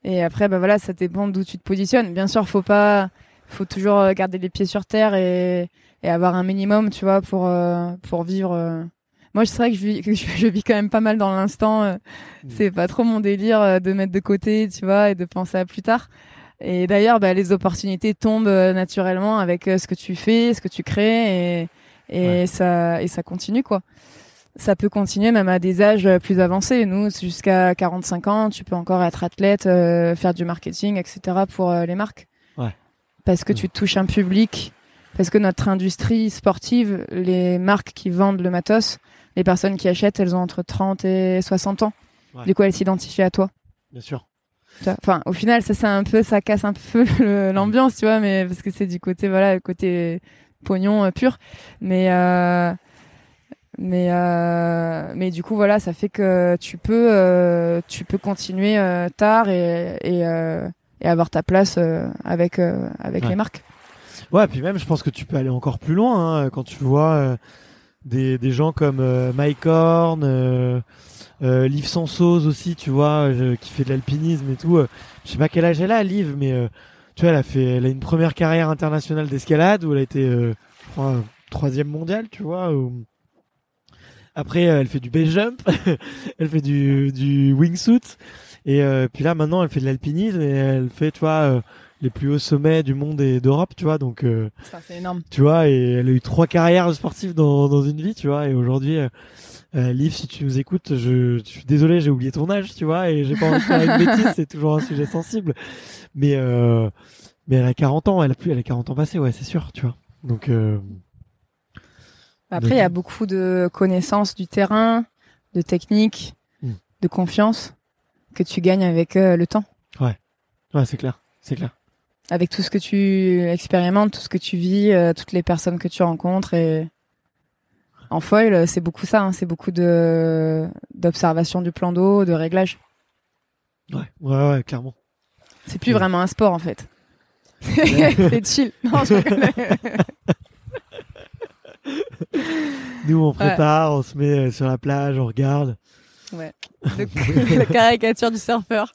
S2: Et après bah voilà, ça dépend d'où tu te positionnes. Bien sûr, faut pas, faut toujours garder les pieds sur terre et et avoir un minimum, tu vois, pour euh, pour vivre. Euh. Moi, c'est vrai que je vis, que je vis quand même pas mal dans l'instant. Euh. Mmh. C'est pas trop mon délire de mettre de côté, tu vois, et de penser à plus tard. Et d'ailleurs, bah, les opportunités tombent naturellement avec ce que tu fais, ce que tu crées, et et ouais. ça et ça continue quoi. Ça peut continuer même à des âges plus avancés. Nous, jusqu'à 45 ans, tu peux encore être athlète, faire du marketing, etc. pour les marques.
S3: Ouais.
S2: Parce que mmh. tu touches un public parce que notre industrie sportive, les marques qui vendent le matos, les personnes qui achètent, elles ont entre 30 et 60 ans. Ouais. Du coup, elles s'identifient à toi.
S3: Bien sûr.
S2: Enfin, au final, ça, c'est un peu, ça casse un peu l'ambiance, tu vois, mais parce que c'est du côté, voilà, le côté pognon euh, pur. Mais, euh, mais, euh, mais du coup, voilà, ça fait que tu peux, euh, tu peux continuer euh, tard et, et, euh, et, avoir ta place avec, avec
S3: ouais.
S2: les marques.
S3: Ouais, puis même, je pense que tu peux aller encore plus loin hein, quand tu vois euh, des, des gens comme euh, Mike Horn, euh, euh, Liv Sansos aussi, tu vois, euh, qui fait de l'alpinisme et tout. je sais pas quel âge elle a, Liv, mais tu vois, elle a fait, elle a une première carrière internationale d'escalade où elle a été, je crois, troisième mondiale, tu vois. Où... Après, elle fait du base jump, elle fait du, du wingsuit, et puis là, maintenant, elle fait de l'alpinisme et elle fait, tu vois les plus hauts sommets du monde et d'Europe, tu vois. Donc, euh,
S2: ça c'est énorme.
S3: Tu vois, et elle a eu trois carrières sportives dans, dans une vie, tu vois. Et aujourd'hui, euh, euh, Liv, si tu nous écoutes, je, je suis désolé, j'ai oublié ton âge, tu vois, et j'ai pas envie de faire une bêtise, c'est toujours un sujet sensible. Mais, euh, mais elle a 40 ans, elle a plus, elle a 40 ans passés, ouais, c'est sûr, tu vois. Donc, euh,
S2: après, il y a beaucoup de connaissances du terrain, de technique, hmm. de confiance que tu gagnes avec le temps.
S3: Ouais, ouais, c'est clair, c'est clair
S2: avec tout ce que tu expérimentes, tout ce que tu vis, euh, toutes les personnes que tu rencontres et en foil, c'est beaucoup ça, hein, c'est beaucoup de d'observation du plan d'eau, de réglage.
S3: Ouais, ouais, ouais, clairement.
S2: C'est plus ouais. vraiment un sport en fait. c'est chill. Non, je
S3: Nous, on prépare, ouais. on se met sur la plage, on regarde.
S2: Ouais. Le, la caricature du surfeur.